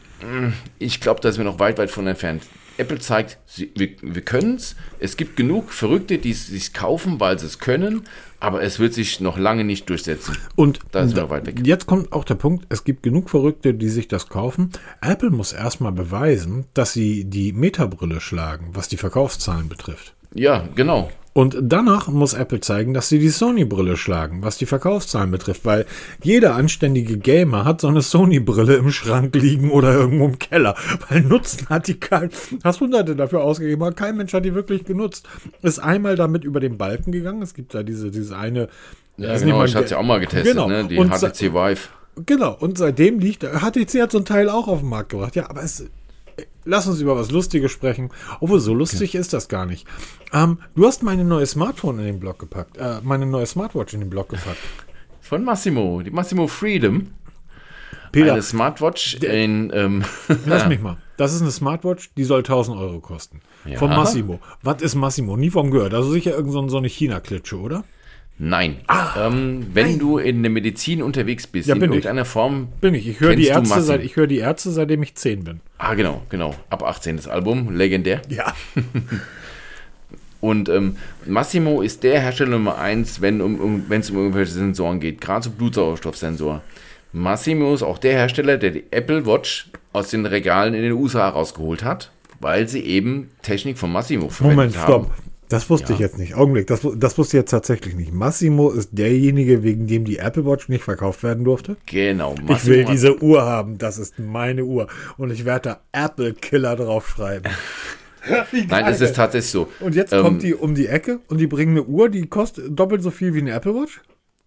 ich glaube, da sind wir noch weit, weit von entfernt. Apple zeigt, sie, wir, wir können es. Es gibt genug Verrückte, die es sich kaufen, weil sie es können, aber es wird sich noch lange nicht durchsetzen. Und Da wir da- weit weg. jetzt kommt auch der Punkt, es gibt genug Verrückte, die sich das kaufen. Apple muss erstmal beweisen, dass sie die Metabrille schlagen, was die Verkaufszahlen betrifft. Ja, genau. Und danach muss Apple zeigen, dass sie die Sony-Brille schlagen, was die Verkaufszahlen betrifft, weil jeder anständige Gamer hat so eine Sony-Brille im Schrank liegen oder irgendwo im Keller, weil Nutzen hat die kein, hast hunderte dafür ausgegeben, aber kein Mensch hat die wirklich genutzt. Ist einmal damit über den Balken gegangen, es gibt da diese, diese eine, Ja, genau, nicht ich hatte ja auch mal getestet, Genau. ne, die Und HTC Vive. Genau, und seitdem liegt, HTC hat so ein Teil auch auf den Markt gebracht. Ja, aber es, lass uns über was Lustiges sprechen. Obwohl, so lustig ist das gar nicht. Ähm, du hast meine neue Smartphone in den Blog gepackt, äh, meine neue Smartwatch in den Blog gepackt. Von Massimo, die Massimo Freedom. Peter, Eine Smartwatch in, ähm, [LAUGHS] lass mich [LAUGHS] mal. Das ist eine Smartwatch, die soll 1000 Euro kosten. Ja. Von Massimo. Was ist Massimo? Nie vom gehört. Also sicher irgend so, so eine China-Klitsche, oder? Nein. ähm, wenn du in der Medizin unterwegs bist, Ja, in bin ich. irgendeiner Form. Bin ich. Ich höre die Ärzte, Massi- seit, ich höre die Ärzte, seitdem ich 10 bin. Ah, genau, genau. Ab 18 das Album, legendär. Ja. [LAUGHS] Und ähm, Massimo ist der Hersteller Nummer 1, wenn um, um, es um irgendwelche Sensoren geht, gerade so Blutsauerstoffsensor. Massimo ist auch der Hersteller, der die Apple Watch aus den Regalen in den USA rausgeholt hat, weil sie eben Technik von Massimo verwendet Moment, haben. stopp. Das wusste Ja. ich jetzt nicht. Augenblick, das, das wusste ich jetzt tatsächlich nicht. Massimo ist derjenige, wegen dem die Apple Watch nicht verkauft werden durfte. Genau. Ich Massimo will hat- diese Uhr haben. Das ist meine Uhr. Und ich werde da Apple Killer draufschreiben. [LAUGHS] Nein, es ist tatsächlich so. Und jetzt Ähm, kommt die um die Ecke und die bringen eine Uhr, die kostet doppelt so viel wie eine Apple Watch.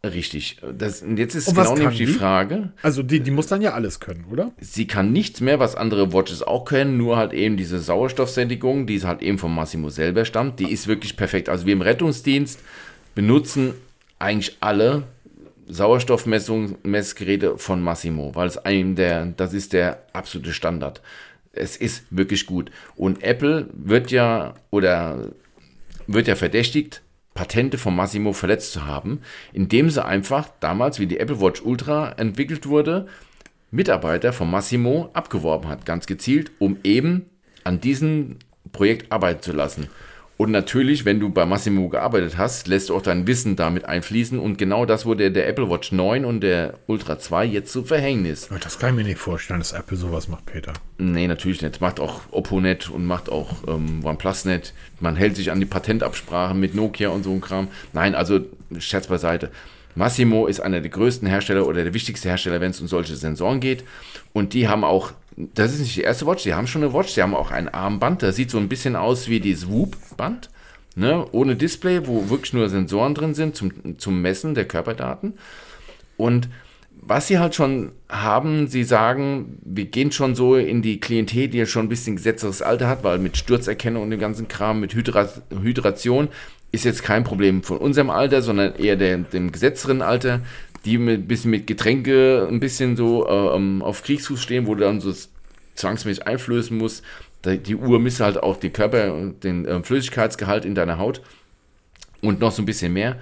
Richtig. Das, und jetzt ist Und genau nämlich die die? Frage. Also die, die muss dann ja alles können, oder? Sie kann nichts mehr, was andere Watches auch können, nur halt eben diese Sauerstoffsättigung, die halt eben vom Massimo selber stammt, die ist wirklich perfekt. Also wir im Rettungsdienst benutzen eigentlich alle Sauerstoffmessgeräte von Massimo, weil es einem der, das ist der absolute Standard. Es ist wirklich gut. Und Apple wird ja oder wird ja verdächtigt, Patente von Massimo verletzt zu haben, indem sie einfach damals, wie die Apple Watch Ultra entwickelt wurde, Mitarbeiter von Massimo abgeworben hat, ganz gezielt, um eben an diesem Projekt arbeiten zu lassen. Und natürlich, wenn du bei Massimo gearbeitet hast, lässt du auch dein Wissen damit einfließen. Und genau das wurde der Apple Watch 9 und der Ultra 2 jetzt zu Verhängnis. Das kann ich mir nicht vorstellen, dass Apple sowas macht, Peter. Nee, natürlich nicht. Macht auch Oppo nicht und macht auch ähm, OnePlus nicht. Man hält sich an die Patentabsprachen mit Nokia und so ein Kram. Nein, also Scherz beiseite. Massimo ist einer der größten Hersteller oder der wichtigste Hersteller, wenn es um solche Sensoren geht. Und die haben auch, das ist nicht die erste Watch, die haben schon eine Watch, die haben auch ein Armband, das sieht so ein bisschen aus wie dieses Whoop-Band, ne? ohne Display, wo wirklich nur Sensoren drin sind zum, zum Messen der Körperdaten. Und was sie halt schon haben, sie sagen, wir gehen schon so in die Klientel, die ja schon ein bisschen gesetzteres Alter hat, weil mit Sturzerkennung und dem ganzen Kram, mit Hydra Hydration ist jetzt kein Problem von unserem Alter, sondern eher der, dem gesetzteren Alter, die mit ein bisschen mit Getränke ein bisschen so äh, ähm, auf Kriegsfuß stehen, wo du dann so zwangsmäßig einflößen musst. Die Uhr misst halt auch die Körper, den äh, Flüssigkeitsgehalt in deiner Haut und noch so ein bisschen mehr.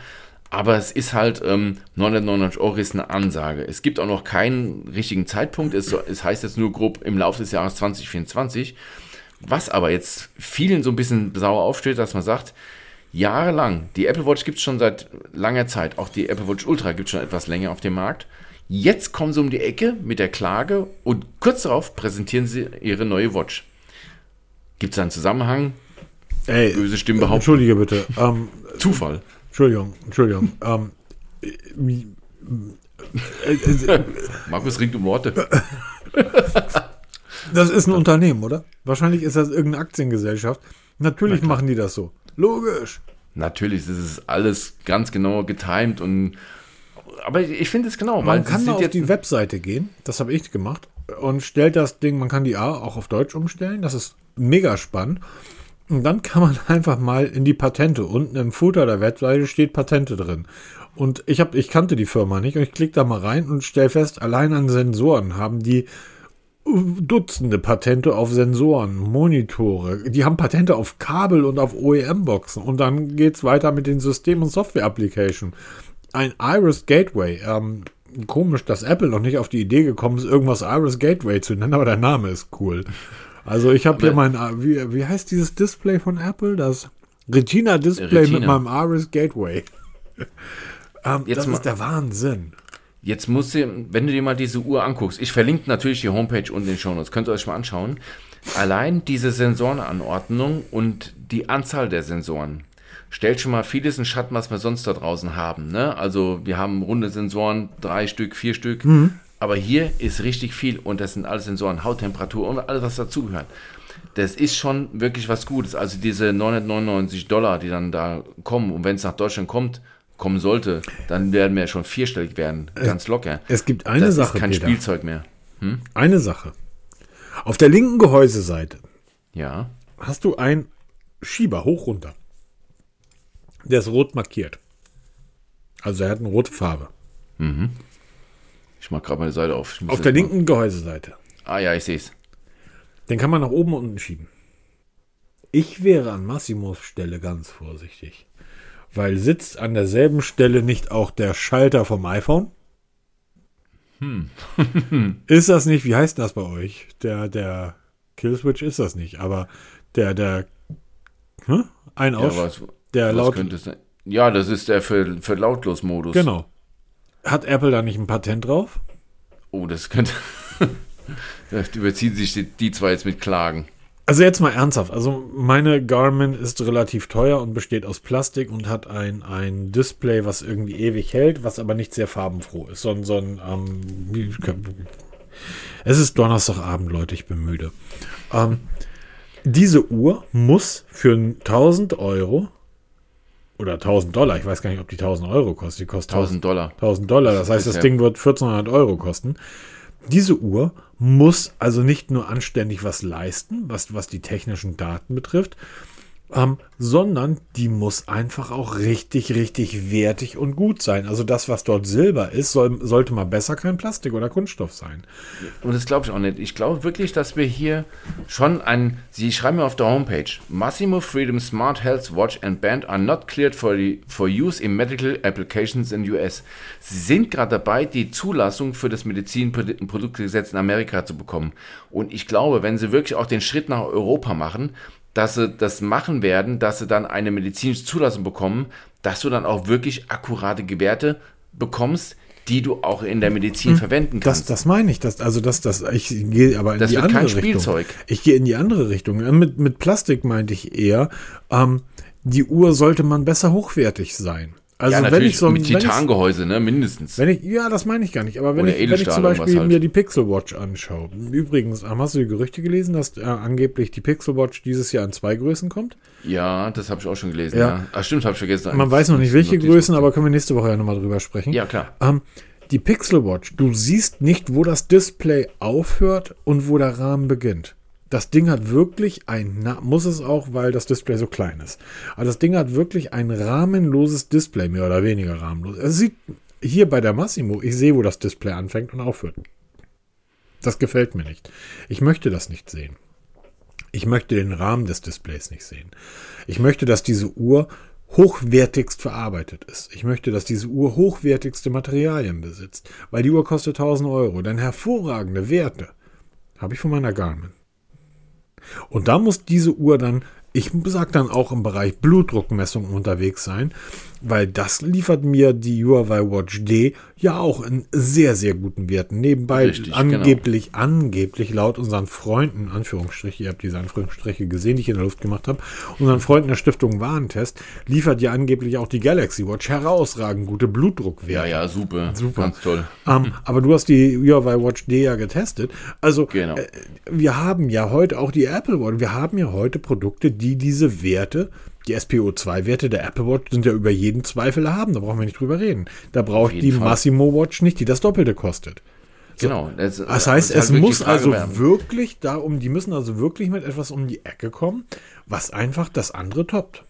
Aber es ist halt, ähm, 999 Euro ist eine Ansage. Es gibt auch noch keinen richtigen Zeitpunkt. Es, es heißt jetzt nur grob im Laufe des Jahres 2024. Was aber jetzt vielen so ein bisschen sauer aufsteht, dass man sagt, jahrelang, die Apple Watch gibt es schon seit langer Zeit, auch die Apple Watch Ultra gibt es schon etwas länger auf dem Markt. Jetzt kommen sie um die Ecke mit der Klage und kurz darauf präsentieren sie ihre neue Watch. Gibt es einen Zusammenhang? Ey, Böse Stimmen behaupten. Entschuldige bitte. Ähm, Zufall. Entschuldigung, Entschuldigung. ähm, äh, [LAUGHS] äh, Markus ringt um Worte. das ist ein Unternehmen, oder? Wahrscheinlich ist das irgendeine Aktiengesellschaft. Natürlich machen die das so. Logisch. Natürlich, das ist alles ganz genau getimed und aber ich finde es genau, Man kann auf jetzt die Webseite gehen, das habe ich gemacht, und stellt das Ding, man kann die A auch auf Deutsch umstellen, das ist mega spannend. Und dann kann man [LAUGHS] einfach mal in die Patente. Unten im Footer der Webseite steht Patente drin. Und ich, hab, ich kannte die Firma nicht und ich klicke da mal rein und stelle fest, allein an Sensoren haben die Dutzende Patente auf Sensoren, Monitore. Die haben Patente auf Kabel und auf OEM-Boxen. Und dann geht's weiter mit den System- und Software-Applications. Ein Iris Gateway. Ähm, komisch, dass Apple noch nicht auf die Idee gekommen ist, irgendwas Iris Gateway zu nennen, aber der Name ist cool. Also ich habe hier mein, wie, wie heißt dieses Display von Apple? Das Retina-Display Retina. mit meinem Iris Gateway. [LAUGHS] ähm, das ist der Wahnsinn. Jetzt musst du, wenn du dir mal diese Uhr anguckst, ich verlinke natürlich die Homepage und den Shownotes, könnt ihr euch mal anschauen. Allein diese Sensorenanordnung und die Anzahl der Sensoren stellt schon mal vieles in Schatten, was wir sonst da draußen haben. Ne? Also wir haben runde Sensoren, drei Stück, vier Stück, aber hier ist richtig viel und das sind alles Sensoren, Hauttemperatur und alles, was dazugehört. Das ist schon wirklich was Gutes. Also diese 999 Dollar, die dann da kommen und wenn es nach Deutschland kommt, kommen sollte, dann werden wir schon vierstellig werden, ganz locker. Es gibt eine das Sache, ist kein Peter. Spielzeug mehr. Eine Sache. Auf der linken Gehäuseseite Ja. hast du einen Schieber hoch runter. Der ist rot markiert. Also er hat eine rote Farbe. Ich mach gerade meine Seite auf. Auf der mal- linken Gehäuseseite. Ah ja, ich sehe es. Den kann man nach oben und unten schieben. Ich wäre an Massimos Stelle ganz vorsichtig. Weil sitzt an derselben Stelle nicht auch der Schalter vom iPhone? Hm. [LAUGHS] ist das nicht, wie heißt das bei euch? Der, der Killswitch ist das nicht, aber der, der, hm? ein Aus, ja, was, der was laut, könnte sein? Ja, das ist der für, für Lautlos-Modus. genau. Hat Apple da nicht ein Patent drauf? Oh, das könnte. [LAUGHS] da überziehen sich die, die zwei jetzt mit Klagen. Also jetzt mal ernsthaft. Also meine Garmin ist relativ teuer und besteht aus Plastik und hat ein, ein Display, was irgendwie ewig hält, was aber nicht sehr farbenfroh ist. So, ein- so ein, ähm, es ist Donnerstagabend, Leute, ich bin müde. Ähm, diese Uhr muss für 1000 Euro oder 1000 Dollar, ich weiß gar nicht, ob die 1000 Euro kostet, die kostet 1000 Dollar. 1000 Dollar. Das heißt, das Ding wird 1400 Euro kosten. Diese Uhr muss also nicht nur anständig was leisten, was, was die technischen Daten betrifft, ähm, sondern die muss einfach auch richtig, richtig wertig und gut sein. Also das, was dort Silber ist, soll, sollte mal besser kein Plastik oder Kunststoff sein. Und das glaube ich auch nicht. Ich glaube wirklich, dass wir hier schon ein. Sie schreiben mir auf der Homepage: Massimo Freedom Smart Health Watch and Band are not cleared for, the, for use in medical applications in US. Sie sind gerade dabei, die Zulassung für das Medizinproduktegesetz in Amerika zu bekommen. Und ich glaube, wenn sie wirklich auch den Schritt nach Europa machen, dass sie das machen werden, dass sie dann eine medizinische Zulassung bekommen, dass du dann auch wirklich akkurate Gewerte bekommst, die du auch in der Medizin verwenden Hm. Das, kannst. das meine ich. Das, also das, das, ich gehe aber in Das die wird andere kein Richtung. Spielzeug. Ich gehe in die andere Richtung. Äh, Mit, mit Plastik meinte ich eher, ähm, die Uhr sollte man besser hochwertig sein. Also ja, wenn ich so mit Titangehäuse, ne, mindestens. Wenn ich, ja, das meine ich gar nicht. Aber wenn, ich, wenn ich zum Beispiel halt. mir die Pixel Watch anschaue. Übrigens, ähm, hast du die Gerüchte gelesen, dass äh, angeblich die Pixel Watch dieses Jahr in zwei Größen kommt? Ja, das habe ich auch schon gelesen. Ja. Ja. Ach, stimmt, habe ich vergessen. Man weiß noch nicht, welche Größen, aber können wir nächste Woche ja nochmal drüber sprechen. Ja, klar. Ähm, die Pixel Watch, du siehst nicht, wo das Display aufhört und wo der Rahmen beginnt. Das Ding hat wirklich ein, na, muss es auch, weil das Display so klein ist. Aber das Ding hat wirklich ein rahmenloses Display, mehr oder weniger rahmenlos. Es sieht hier bei der Massimo, ich sehe, wo das Display anfängt und aufhört. Das gefällt mir nicht. Ich möchte das nicht sehen. Ich möchte den Rahmen des Displays nicht sehen. Ich möchte, dass diese Uhr hochwertigst verarbeitet ist. Ich möchte, dass diese Uhr hochwertigste Materialien besitzt, weil die Uhr kostet 1000 Euro. Denn hervorragende Werte habe ich von meiner Garmin. Und da muss diese Uhr dann, ich sag dann auch im Bereich Blutdruckmessung unterwegs sein, weil das liefert mir die Huawei Watch D ja auch in sehr, sehr guten Werten. Nebenbei Richtig, angeblich, angeblich laut unseren Freunden, Anführungsstriche, ihr habt diese Anführungsstriche gesehen, die ich in der Luft gemacht habe, unseren Freunden der Stiftung Warentest, liefert ja angeblich auch die Galaxy Watch herausragend gute Blutdruckwerte. Ja, ja, super. Super. Ganz toll. Ähm, aber du hast die Huawei Watch D ja getestet. Also Genau. äh, wir haben ja heute auch die Apple Watch. Wir haben ja heute Produkte, die diese Werte, die SPO2-Werte der Apple Watch sind ja über jeden Zweifel erhaben. Da brauchen wir nicht drüber reden. Da braucht die Fall. Massimo Watch nicht, die das Doppelte kostet. Genau. Das, Das heißt, halt es wirklich muss also wer- wirklich darum, die müssen also wirklich mit etwas um die Ecke kommen, was einfach das andere toppt.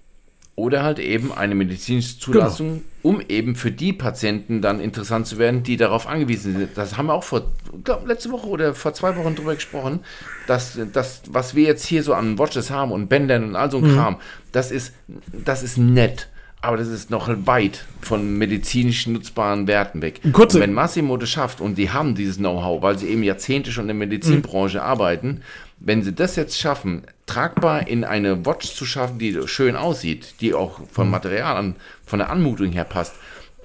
Oder halt eben eine medizinische Zulassung, um eben für die Patienten dann interessant zu werden, die darauf angewiesen sind. Das haben wir auch vor, glaub, letzte Woche oder vor zwei Wochen drüber gesprochen, dass das, was wir jetzt hier so an Watches haben und Bändern und all so ein Mhm. Kram, das ist, das ist nett. Aber das ist noch weit von medizinisch nutzbaren Werten weg. Kurze- und wenn Massimo das schafft und die haben dieses Know-how, weil sie eben Jahrzehnte schon in der Medizinbranche Mhm. arbeiten, wenn sie das jetzt schaffen, tragbar in eine Watch zu schaffen, die schön aussieht, die auch Mhm. vom Material an, von der Anmutung her passt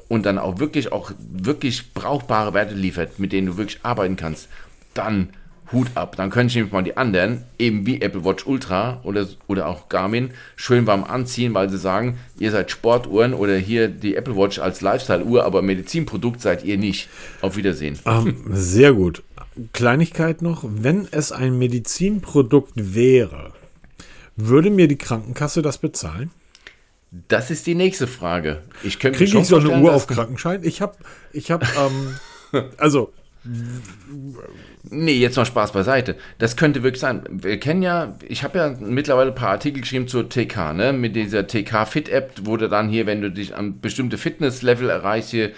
und dann auch wirklich auch wirklich brauchbare Werte liefert, mit denen du wirklich arbeiten kannst, dann Hut ab. Dann können ich nämlich mal die anderen, eben wie Apple Watch Ultra oder, oder auch Garmin, schön warm anziehen, weil sie sagen, ihr seid Sportuhren oder hier die Apple Watch als Lifestyle-Uhr, aber Medizinprodukt seid ihr nicht. Auf Wiedersehen. Ähm, sehr gut. Kleinigkeit noch, wenn es ein Medizinprodukt wäre, würde mir die Krankenkasse das bezahlen? Das ist die nächste Frage. Ich könnte Kriege ich so eine Uhr auf Krankenschein? Ich habe, ich habe, ähm, [LAUGHS] also, Nee, jetzt mal Spaß beiseite. Das könnte wirklich sein. Wir kennen ja, ich habe ja mittlerweile ein paar Artikel geschrieben zur TK, ne? Mit dieser TK Fit App, wo du dann hier, wenn du dich an bestimmte Fitnesslevel erreichst, hier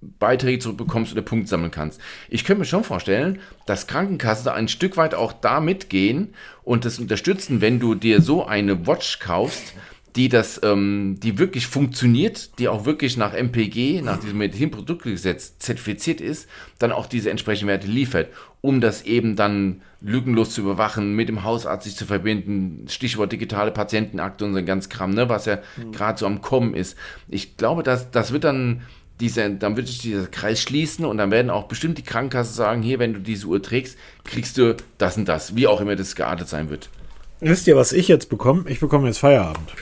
Beiträge zurückbekommst oder Punkt sammeln kannst. Ich könnte mir schon vorstellen, dass Krankenkassen ein Stück weit auch da mitgehen und das unterstützen, wenn du dir so eine Watch kaufst, die das, ähm, die wirklich funktioniert, die auch wirklich nach MPG, nach diesem Medizinproduktegesetz zertifiziert ist, dann auch diese entsprechenden Werte liefert, um das eben dann lückenlos zu überwachen, mit dem Hausarzt sich zu verbinden, Stichwort digitale Patientenakte und so ein ganz Kram, ne, was ja mhm. gerade so am Kommen ist. Ich glaube, dass das wird dann diese, dann wird sich dieser Kreis schließen und dann werden auch bestimmt die Krankenkassen sagen, hier, wenn du diese Uhr trägst, kriegst du das und das, wie auch immer das geartet sein wird. Wisst ihr, was ich jetzt bekomme? Ich bekomme jetzt Feierabend.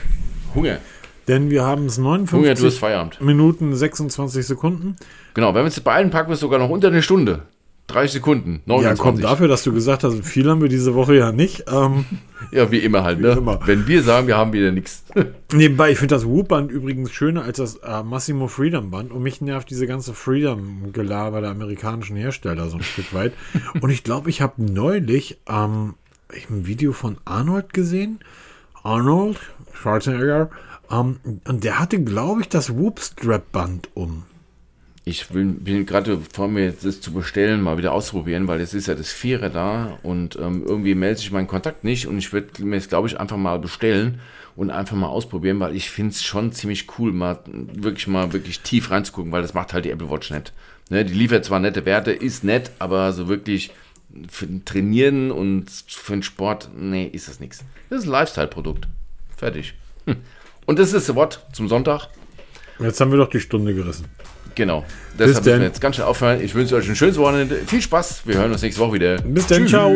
Hunger. Denn wir haben es 59 Hunger, Minuten 26 Sekunden. Genau, wenn wir es beeilen, packen wir es sogar noch unter eine Stunde. 30 Sekunden. 29. Ja, kommt dafür, dass du gesagt hast, viel haben wir diese Woche ja nicht. Ähm, [LAUGHS] ja, wie immer halt, ne? Immer. Wenn wir sagen, wir haben wieder nichts. [LAUGHS] Nebenbei, ich finde das Whoop-Band übrigens schöner als das äh, Massimo Freedom-Band. Und mich nervt diese ganze Freedom-Gelaber der amerikanischen Hersteller so ein [LAUGHS] Stück weit. Und ich glaube, ich habe neulich ähm, ein Video von Arnold gesehen. Arnold Schwarzenegger. Ähm, und der hatte, glaube ich, das Whoop-Strap-Band um ich will, bin gerade vor mir, das zu bestellen, mal wieder ausprobieren, weil es ist ja das Vierer da und ähm, irgendwie meldet sich mein Kontakt nicht und ich würde mir es, glaube ich, einfach mal bestellen und einfach mal ausprobieren, weil ich finde es schon ziemlich cool, mal wirklich mal wirklich tief reinzugucken, weil das macht halt die Apple Watch nicht. Ne, die liefert zwar nette Werte, ist nett, aber so wirklich für Trainieren und für den Sport, nee, ist das nichts. Das ist ein Lifestyle-Produkt. Fertig. Hm. Und das ist das Wort zum Sonntag. Jetzt haben wir doch die Stunde gerissen. Genau. Deshalb müssen wir jetzt ganz schnell aufhören. Ich wünsche euch ein schönes Wochenende. Viel Spaß. Wir hören uns nächste Woche wieder. Bis dann. Ciao.